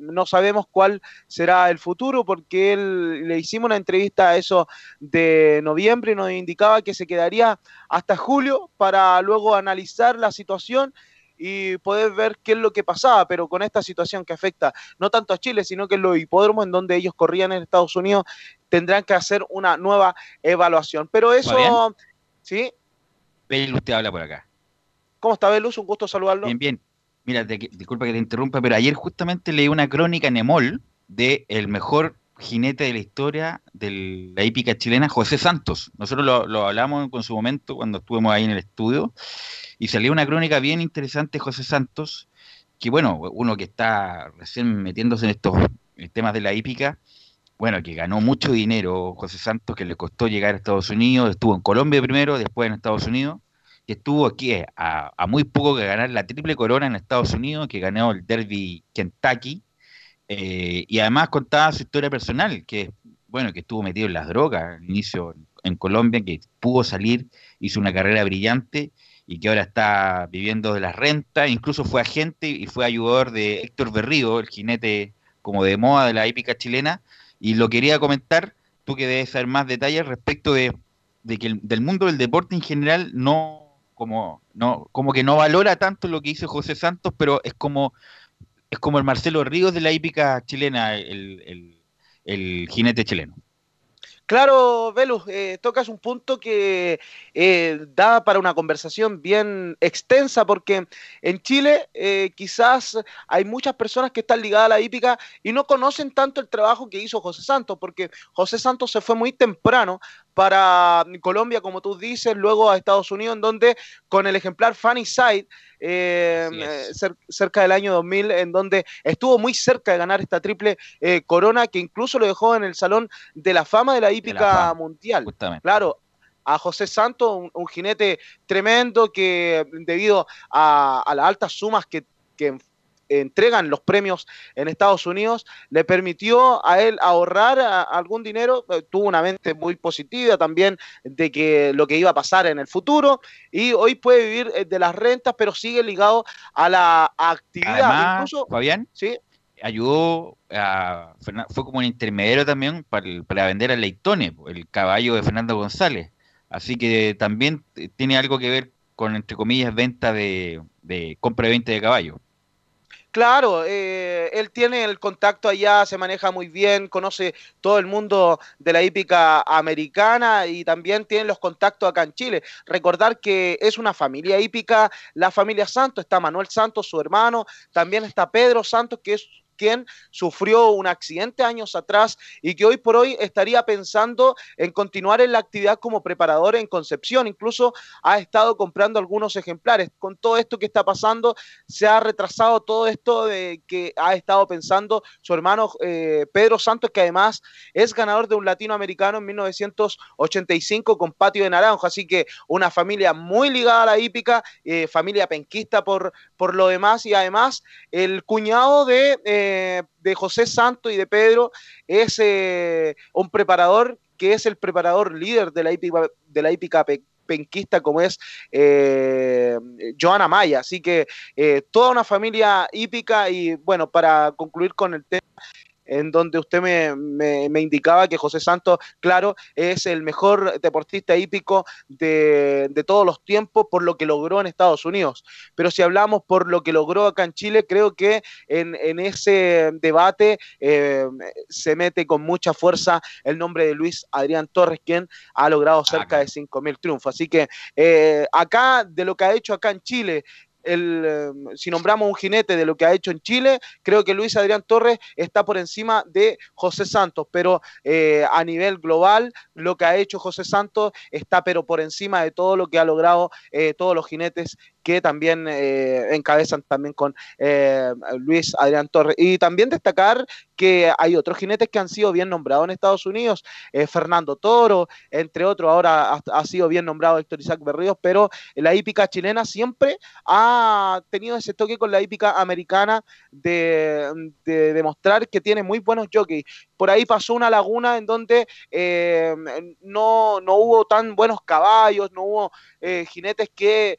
no sabemos cuál será el futuro porque él, le hicimos una entrevista a eso de noviembre y nos indicaba que se quedaría hasta julio para luego analizar la situación y poder ver qué es lo que pasaba, pero con esta situación que afecta no tanto a Chile, sino que los hipódromos en donde ellos corrían en Estados Unidos tendrán que hacer una nueva evaluación. Pero eso. ¿Sí? Belus te habla por acá. ¿Cómo está Belus? Un gusto saludarlo. Bien, bien. Mira, te- disculpa que te interrumpa, pero ayer justamente leí una crónica en Emol de el mejor jinete de la historia de la hípica chilena, José Santos. Nosotros lo, lo hablamos con su momento cuando estuvimos ahí en el estudio y salió una crónica bien interesante de José Santos, que bueno, uno que está recién metiéndose en estos temas de la hípica, bueno, que ganó mucho dinero José Santos, que le costó llegar a Estados Unidos, estuvo en Colombia primero, después en Estados Unidos, que estuvo aquí a, muy poco que ganar la triple corona en Estados Unidos, que ganó el Derby Kentucky, eh, y además contaba su historia personal, que bueno, que estuvo metido en las drogas al inicio en Colombia, que pudo salir, hizo una carrera brillante y que ahora está viviendo de las rentas, incluso fue agente y fue ayudador de Héctor Berrío, el jinete como de moda de la hípica chilena, y lo quería comentar, tú que debes saber más detalles respecto de, de que el- del mundo del deporte en general no como no como que no valora tanto lo que hizo José Santos, pero es como es como el Marcelo Ríos de la hípica chilena, el, el- el jinete chileno. Claro, Velus, eh, tocas un punto que eh, da para una conversación bien extensa, porque en Chile eh, quizás hay muchas personas que están ligadas a la hípica y no conocen tanto el trabajo que hizo José Santos, porque José Santos se fue muy temprano para Colombia, como tú dices, luego a Estados Unidos, en donde con el ejemplar Funny Side, eh, eh, cer- cerca del año 2000, en donde estuvo muy cerca de ganar esta triple eh, corona, que incluso lo dejó en el Salón de la Fama de la hípica mundial. justamente. Claro, a José Santos, un, un jinete tremendo que debido a, a las altas sumas que, que entregan los premios en Estados Unidos, le permitió a él ahorrar a- algún dinero, eh, tuvo una mente muy positiva también de que lo que iba a pasar en el futuro y hoy puede vivir eh, de las rentas, pero sigue ligado a la actividad. Además, Incluso, Fabián, sí, ayudó a fue como un intermediario también para, para vender a Leitone, el caballo de Fernando González. Así que también eh, tiene algo que ver con, entre comillas, venta de, de compra y venta de caballo. Claro, eh, él tiene el contacto allá, se maneja muy bien, conoce todo el mundo de la hípica americana y también tiene los contactos acá en Chile. Recordar que es una familia hípica, la familia Santos, está Manuel Santos, su hermano, también está Pedro Santos, que es quien sufrió un accidente años atrás y que hoy por hoy estaría pensando en continuar en la actividad como preparador en Concepción. Incluso ha estado comprando algunos ejemplares. Con todo esto que está pasando, se ha retrasado todo esto de que ha estado pensando su hermano eh, Pedro Santos, que además es ganador de un latinoamericano en 1985 con Patio de Naranjo. Así que una familia muy ligada a la hípica, eh, familia penquista por, por lo demás y además el cuñado de... eh, de José Santos y de Pedro es eh, un preparador que es el preparador líder de la hípica, de la penquista como es eh, Joana Maya. Así que eh, toda una familia hípica y bueno, para concluir con el tema en donde usted me, me- me indicaba que José Santos, claro, es el mejor deportista hípico de, de todos los tiempos por lo que logró en Estados Unidos. Pero si hablamos por lo que logró acá en Chile, creo que en, en ese debate eh, se mete con mucha fuerza el nombre de Luis Adrián Torres, quien ha logrado cerca de 5.000 triunfos. Así que eh, acá, de lo que ha hecho acá en Chile, eh, si nombramos un jinete de lo que ha hecho en Chile, creo que Luis Adrián Torres está por encima de José Santos, pero eh, a nivel global, lo que ha hecho José Santos está pero por encima de todo lo que ha logrado eh, todos los jinetes que también eh, encabezan también con eh, Luis Adrián Torres. Y también destacar que hay otros jinetes que han sido bien nombrados en Estados Unidos, eh, Fernando Toro, entre otros, ahora ha, sido bien nombrado Héctor Isaac Berríos, pero la hípica chilena siempre ha tenido ese toque con la hípica americana de, de demostrar que tiene muy buenos jockeys. Por ahí pasó una laguna en donde no, no hubo tan buenos caballos, no hubo jinetes que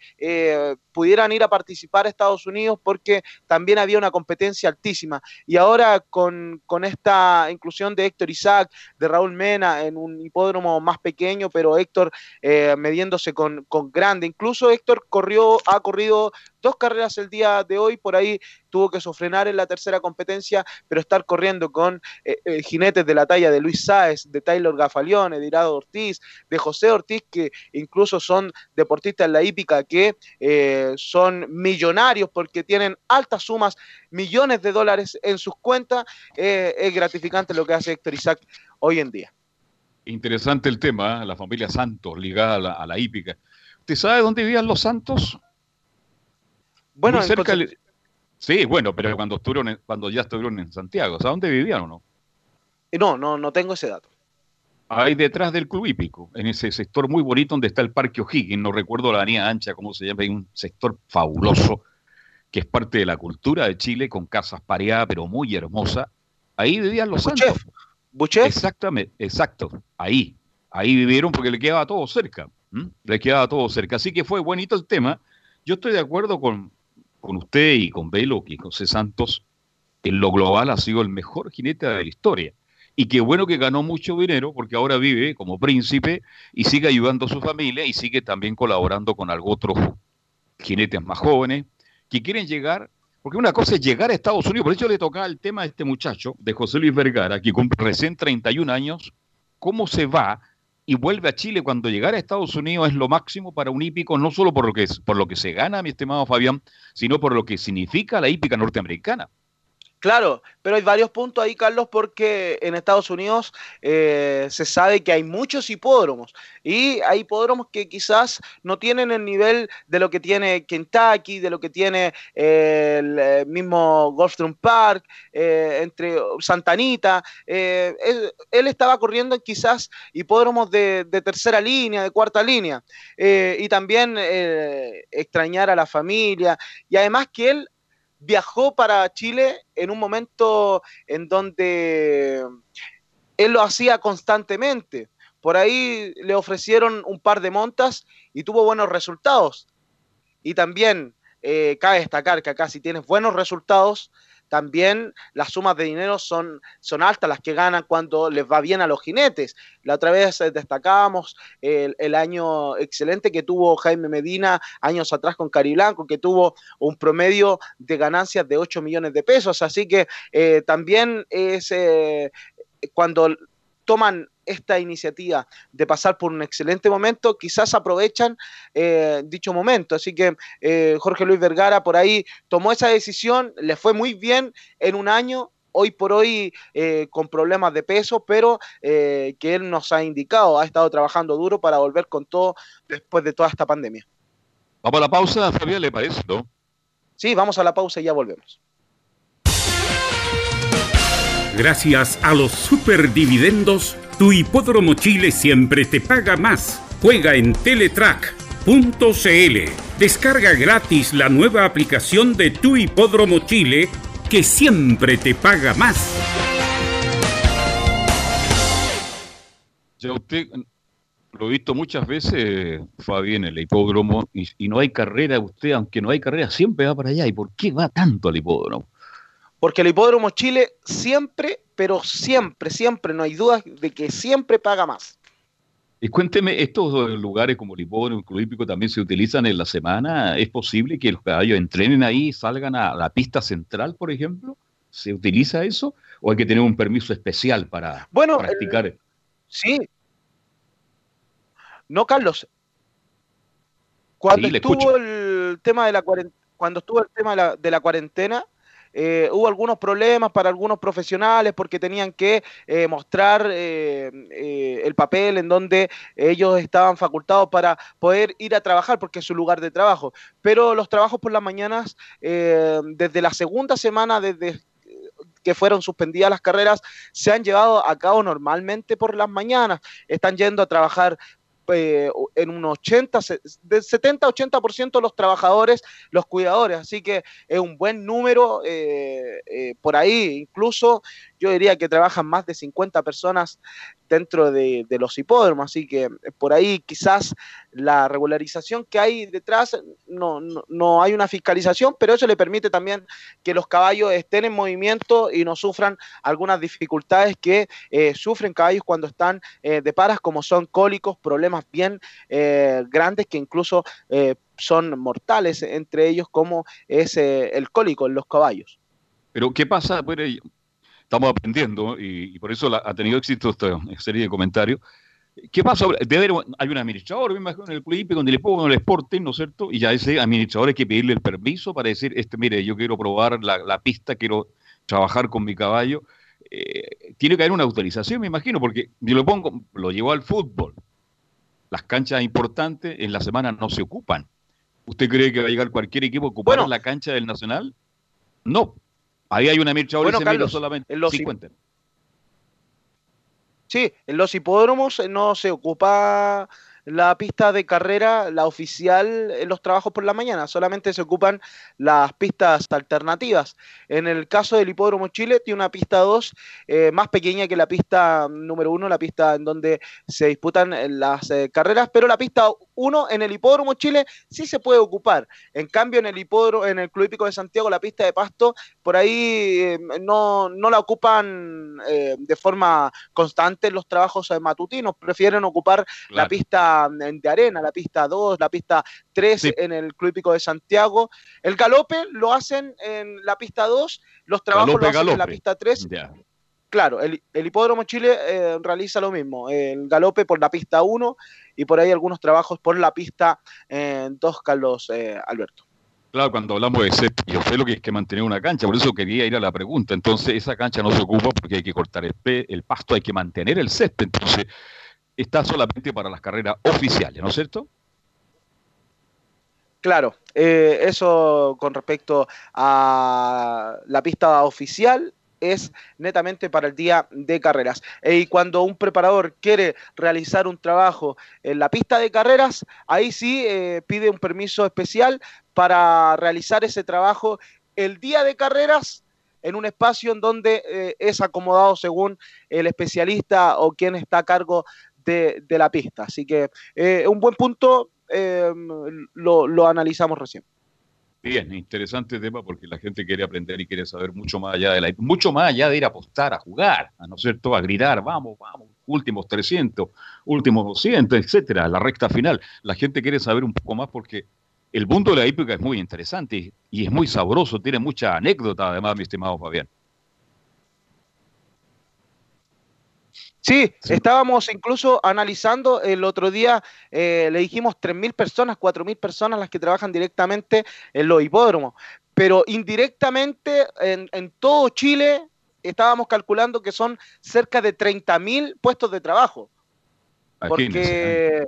pudieran ir a participar a Estados Unidos porque también había una competencia altísima. Y ahora con, con esta inclusión de Héctor Isaac, de Raúl Mena en un hipódromo más pequeño, pero Héctor eh, mediéndose con, con grande. Incluso Héctor corrió, ha corrido dos carreras el día de hoy, por ahí tuvo que sofrenar en la tercera competencia, pero estar corriendo con eh, eh, jinetes de la talla de Luis Sáez, de Taylor Gafalione, de Irado Ortiz, de José Ortiz, que incluso son deportistas en la hípica que eh, son millonarios porque tienen altas sumas, millones de dólares en sus cuentas, es gratificante lo que hace Héctor Isaac hoy en día. Interesante el tema, la familia Santos ligada a la, a la hípica. ¿Usted sabe dónde vivían los Santos? Bueno, Muy cerca Sí, bueno, pero cuando estuvieron en- cuando ya estuvieron en Santiago, ¿sabes dónde vivían o no? Eh, No, no, no tengo ese dato. Ahí detrás del club hípico, en ese sector muy bonito donde está el Parque O'Higgins, no recuerdo la avenida ancha, cómo se llama, hay un sector fabuloso que es parte de la cultura de Chile, con casas pareadas, pero muy hermosa. Ahí vivían los santos. Exactamente, exacto, ahí. Ahí vivieron porque le quedaba todo cerca. Le quedaba todo cerca. Así que fue bonito el tema. Yo estoy de acuerdo con, con usted y con Velo y C. Santos. En lo global ha sido el mejor jinete de la historia. Y qué bueno que ganó mucho dinero porque ahora vive como príncipe y sigue ayudando a su familia y sigue también colaborando con algo otros jinetes más jóvenes que quieren llegar, porque una cosa es llegar a Estados Unidos, por eso le tocaba el tema a este muchacho de José Luis Vergara, que cumple recién 31 años, cómo se va y vuelve a Chile cuando llegar a Estados Unidos es lo máximo para un hípico, no solo por lo que, es, por lo que se gana, mi estimado Fabián, sino por lo que significa la hípica norteamericana. Claro, pero hay varios puntos ahí, Carlos, porque en Estados Unidos eh, se sabe que hay muchos hipódromos y hay hipódromos que quizás no tienen el nivel de lo que tiene Kentucky, de lo que tiene eh, el eh, mismo Gulfstream Park, eh, entre Santa Anita. eh, él, él estaba corriendo en quizás hipódromos de, de tercera línea, de cuarta línea, y también extrañar a la familia, y además que él viajó para Chile en un momento en donde él lo hacía constantemente. Por ahí le ofrecieron un par de montas y tuvo buenos resultados. Y también eh, cabe destacar que acá si tienes buenos resultados, también las sumas de dinero son, son altas, las que ganan cuando les va bien a los jinetes. La otra vez eh, destacábamos el, año excelente que tuvo Jaime Medina años atrás con Cariblanco, que tuvo un promedio de ganancias de 8 millones de pesos. Así que eh, también es eh, cuando toman esta iniciativa de pasar por un excelente momento, quizás aprovechan eh, dicho momento. Así que eh, Jorge Luis Vergara por ahí tomó esa decisión, le fue muy bien en un año, hoy por hoy eh, con problemas de peso, pero que él nos ha indicado, ha estado trabajando duro para volver con todo después de toda esta pandemia. Vamos a la pausa, Fabián, ¿le parece? ¿no? Sí, vamos a la pausa y ya volvemos. Gracias a los superdividendos, tu hipódromo Chile siempre te paga más. Juega en Teletrack.cl. Descarga gratis la nueva aplicación de tu hipódromo Chile que siempre te paga más. Ya usted lo he visto muchas veces, Fabián, en el hipódromo, y, y no hay carrera, usted, aunque no hay carrera, siempre va para allá. ¿Y por qué va tanto al hipódromo? Porque el Hipódromo Chile siempre, pero siempre, siempre, no hay dudas de que siempre paga más. Y cuénteme, ¿estos lugares como el hipódromo, el club hípico también se utilizan en la semana? ¿Es posible que los caballos entrenen ahí y salgan a la pista central, por ejemplo? ¿Se utiliza eso? ¿O hay que tener un permiso especial para Bueno, practicar? Sí. No, Carlos. Cuando Sí, estuvo el tema de la cuaren- cuando estuvo el tema de la, de la cuarentena, eh, hubo algunos problemas para algunos profesionales porque tenían que eh, mostrar eh, el papel en donde ellos estaban facultados para poder ir a trabajar porque es su lugar de trabajo. Pero los trabajos por las mañanas, desde la segunda semana, desde que fueron suspendidas las carreras, se han llevado a cabo normalmente por las mañanas. Están yendo a trabajar eh, en un 80, se- de 70-80% los trabajadores, los cuidadores, así que es un buen número eh, eh, por ahí, incluso yo diría que trabajan más de 50 personas dentro de, los hipódromos, así que por ahí quizás la regularización que hay detrás, no, no, hay una fiscalización, pero eso le permite también que los caballos estén en movimiento y no sufran algunas dificultades que eh, sufren caballos cuando están eh, de paras, como son cólicos, problemas bien eh, grandes que incluso eh, son mortales, entre ellos como es el cólico en los caballos. Pero ¿qué pasa? Bueno, estamos aprendiendo y, y por eso la- ha tenido éxito esta serie de comentarios. ¿Qué pasa? Debe haber, hay un administrador, me imagino, en el club en el en el Sporting, ¿no es cierto? Y ya ese administrador hay que pedirle el permiso para decir, este, mire, yo quiero probar la, la pista, quiero trabajar con mi caballo. Eh, tiene que haber una autorización, me imagino, porque yo lo pongo, lo llevo al fútbol. Las canchas importantes en la semana no se ocupan. ¿Usted cree que va a llegar cualquier equipo a ocupar la cancha del Nacional? No. Ahí hay un administrador Bueno, Carlos, solamente. en los Sí, hip- cuenten. Sí, en los hipódromos eh, no se ocupa la pista de carrera, la oficial, en los trabajos por la mañana, solamente se ocupan las pistas alternativas. En el caso del Hipódromo Chile, tiene una pista 2 eh, más pequeña que la pista número 1, la pista en donde se disputan eh, las eh, carreras, pero la pista 1 en el Hipódromo Chile sí se puede ocupar. En cambio, en el hipódromo, en el Club Hípico de Santiago, la pista de pasto, por ahí eh, no, no la ocupan eh, de forma constante en los trabajos eh, matutinos, prefieren ocupar la pista mm, de arena, la pista 2, la pista 3 en el Club Hípico de Santiago. El galope lo hacen en la pista 2, los trabajos Galope, lo hacen en la pista 3 Ya. Claro, el, el Hipódromo Chile eh, realiza lo mismo, el galope por la pista 1 y por ahí algunos trabajos por la pista 2, Carlos eh, Alberto. Claro, cuando hablamos de césped, yo sé lo que es que mantener una cancha, por eso quería ir a la pregunta. Entonces, esa cancha no se ocupa porque hay que cortar el, pasto, hay que mantener el césped. Entonces, está solamente para las carreras oficiales, ¿no es cierto? Claro, eh, eso con respecto a la pista oficial es netamente para el día de carreras. Eh, y cuando un preparador quiere realizar un trabajo en la pista de carreras, ahí sí eh, pide un permiso especial para realizar ese trabajo el día de carreras en un espacio en donde eh, es acomodado según el especialista o quien está a cargo de, la pista. Así que eh, un buen punto, lo analizamos recién. Bien, interesante tema porque la gente quiere aprender y quiere saber mucho más allá de la, mucho más allá de ir a apostar, a jugar, a no ser todo, a gritar, vamos, vamos, últimos 300, últimos 200, etcétera, la recta final. La gente quiere saber un poco más porque el mundo de la hípica es muy interesante y es muy sabroso, tiene mucha anécdota además, mi estimado Fabián. Sí, estábamos incluso analizando el otro día, eh, le dijimos 3.000 personas, 4.000 personas las que trabajan directamente en los hipódromos, pero indirectamente en, en todo Chile estábamos calculando que son cerca de 30.000 puestos de trabajo. Porque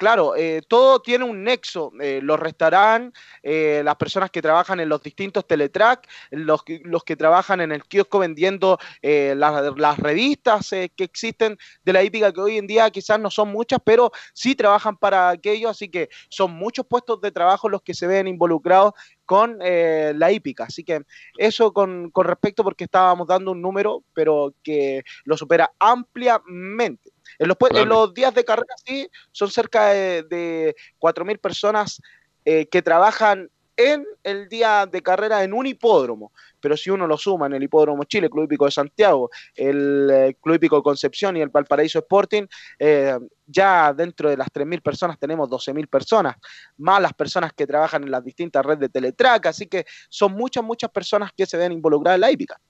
claro, eh, todo tiene un nexo. Eh, los restaurantes, eh, las personas que trabajan en los distintos teletrack, los, que- los que trabajan en el kiosco vendiendo eh, las, las revistas eh, que existen de la hípica, que hoy en día quizás no son muchas, pero sí trabajan para aquello, así que son muchos puestos de trabajo los que se ven involucrados con eh, la hípica. Así que eso con, con respecto porque estábamos dando un número, pero que lo supera ampliamente. En los, pue- en los días de carrera, sí, son cerca de, de 4.000 personas eh, que trabajan en el día de carrera en un hipódromo. Pero si uno lo suma en el Hipódromo Chile, Club Hípico de Santiago, el eh, Club Hípico de Concepción y el Valparaíso Sporting, eh, ya dentro de las 3.000 personas tenemos 12.000 personas, más las personas que trabajan en las distintas redes de Teletrack, así que son muchas, muchas personas que se ven involucradas en la hípica.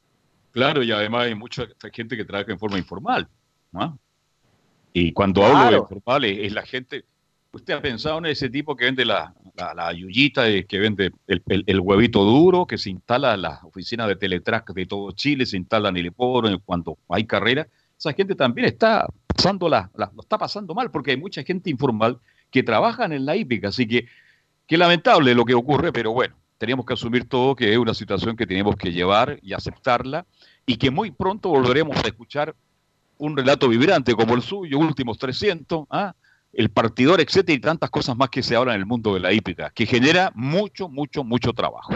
Claro, y además hay mucha gente que trabaja en forma informal. ¿no? Y cuando hablo de Claro. informal es, la gente. ¿Usted ha pensado en ese tipo que vende la, la, la yuyita, eh, que vende el, el- el huevito duro, que se instala en las oficinas de Teletrack de todo Chile, se instala en el hipódromo cuando hay carrera? Esa gente también está pasando la, la- lo está pasando mal porque hay mucha gente informal que trabajan en la hípica. Así que qué lamentable lo que ocurre, pero bueno, teníamos que asumir todo que es una situación que tenemos que llevar y aceptarla y que muy pronto volveremos a escuchar un relato vibrante como el suyo, últimos 300, ¿ah? el partidor, etcétera, y tantas cosas más que se hablan en el mundo de la hípica, que genera mucho, mucho, mucho trabajo.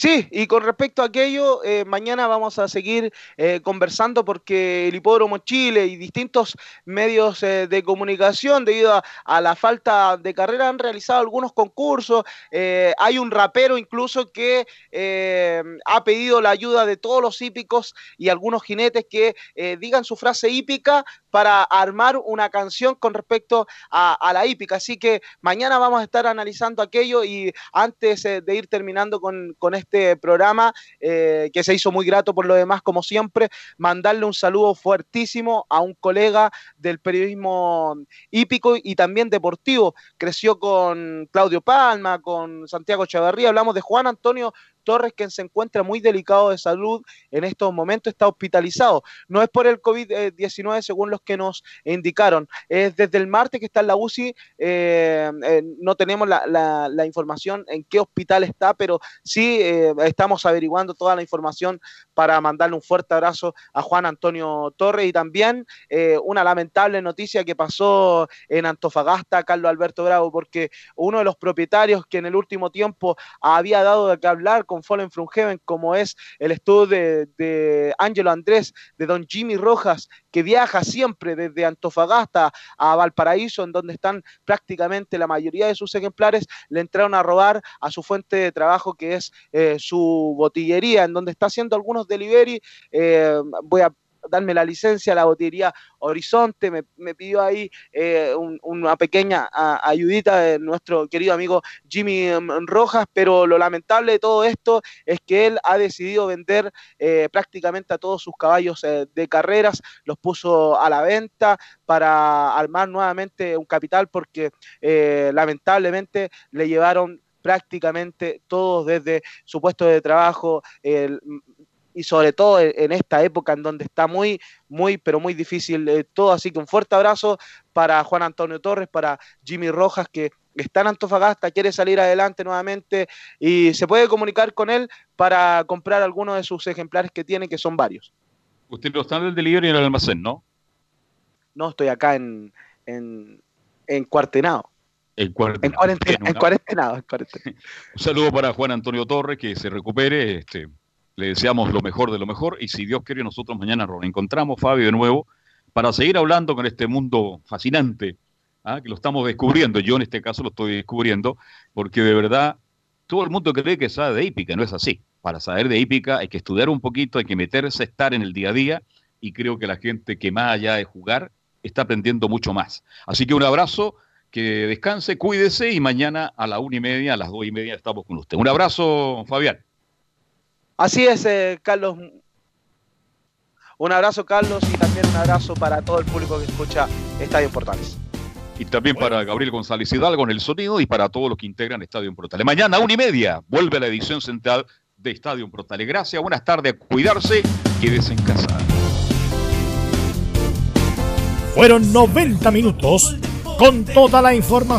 Sí, y con respecto a aquello, eh, mañana vamos a seguir eh, conversando porque el Hipódromo Chile y distintos medios eh, de comunicación, debido a, a la falta de carrera, han realizado algunos concursos. Eh, hay un rapero incluso que eh, ha pedido la ayuda de todos los hípicos y algunos jinetes que digan su frase hípica para armar una canción con respecto a, la hípica. Así que mañana vamos a estar analizando aquello y antes eh, de ir terminando con, con este programa, eh, que se hizo muy grato por lo demás, como siempre, mandarle un saludo fuertísimo a un colega del periodismo hípico y también deportivo. Creció con Claudio Palma, con Santiago Chavarría, hablamos de Juan Antonio Torres, quien se encuentra muy delicado de salud en estos momentos, está hospitalizado. No es por el COVID-19, según los que nos indicaron. Es desde el martes que está en la UCI. eh, eh, no tenemos la, información en qué hospital está, pero sí eh, estamos averiguando toda la información para mandarle un fuerte abrazo a Juan Antonio Torres y también una lamentable noticia que pasó en Antofagasta, Carlos Alberto Bravo, porque uno de los propietarios que en el último tiempo había dado de qué hablar con Fallen from Heaven, como es el estudio de, de Ángelo Andrés, de don Jimmy Rojas, que viaja siempre desde Antofagasta a Valparaíso, en donde están prácticamente la mayoría de sus ejemplares, le entraron a robar a su fuente de trabajo, que es eh, su botillería, en donde está haciendo algunos delivery. Eh, voy a darme la licencia la botillería Horizonte, me, me pidió ahí eh, un- una pequeña ayudita de nuestro querido amigo Jimmy mm, Rojas, pero lo lamentable de todo esto es que él ha decidido vender eh, prácticamente a todos sus caballos eh, de carreras, los puso a la venta para armar nuevamente un capital porque eh, lamentablemente le llevaron prácticamente todos desde su puesto de trabajo, y sobre todo en en esta época en donde está muy, muy, pero muy difícil eh, todo. Así que un fuerte abrazo para Juan Antonio Torres, para Jimmy Rojas, que está en Antofagasta, quiere salir adelante nuevamente y se puede comunicar con él para comprar algunos de sus ejemplares que tiene, que son varios. Usted no está en el delivery en el almacén, ¿no? No, estoy acá en, en, en cuartenado. En, cuarentena. En cuarentena, Bien, en una- cuarentenado, en cuarentena. Un saludo para Juan Antonio Torres, que se recupere. Este, le deseamos lo mejor de lo mejor. Y si Dios quiere, nosotros mañana nos reencontramos, Fabio, de nuevo, para seguir hablando con este mundo fascinante ¿ah? que lo estamos descubriendo. Yo en este caso lo estoy descubriendo, porque de verdad todo el mundo cree que sabe de hípica, no es así. Para saber de hípica hay que estudiar un poquito, hay que meterse, estar en el día a día, y creo que la gente que más allá de jugar está aprendiendo mucho más. Así que un abrazo, que descanse, cuídese y mañana a la una y media, a las dos y media estamos con usted. Un abrazo, Fabián. Así es, eh, Carlos. Un abrazo, Carlos, y también un abrazo para todo el público que escucha Estadio Portales. Y también para Gabriel González Hidalgo en el sonido y para todos los que integran Estadio Portales. Mañana a una y media vuelve la edición central de Estadio Portales. Gracias, buenas tardes, cuidarse, quédese en casa. Fueron 90 minutos con toda la información.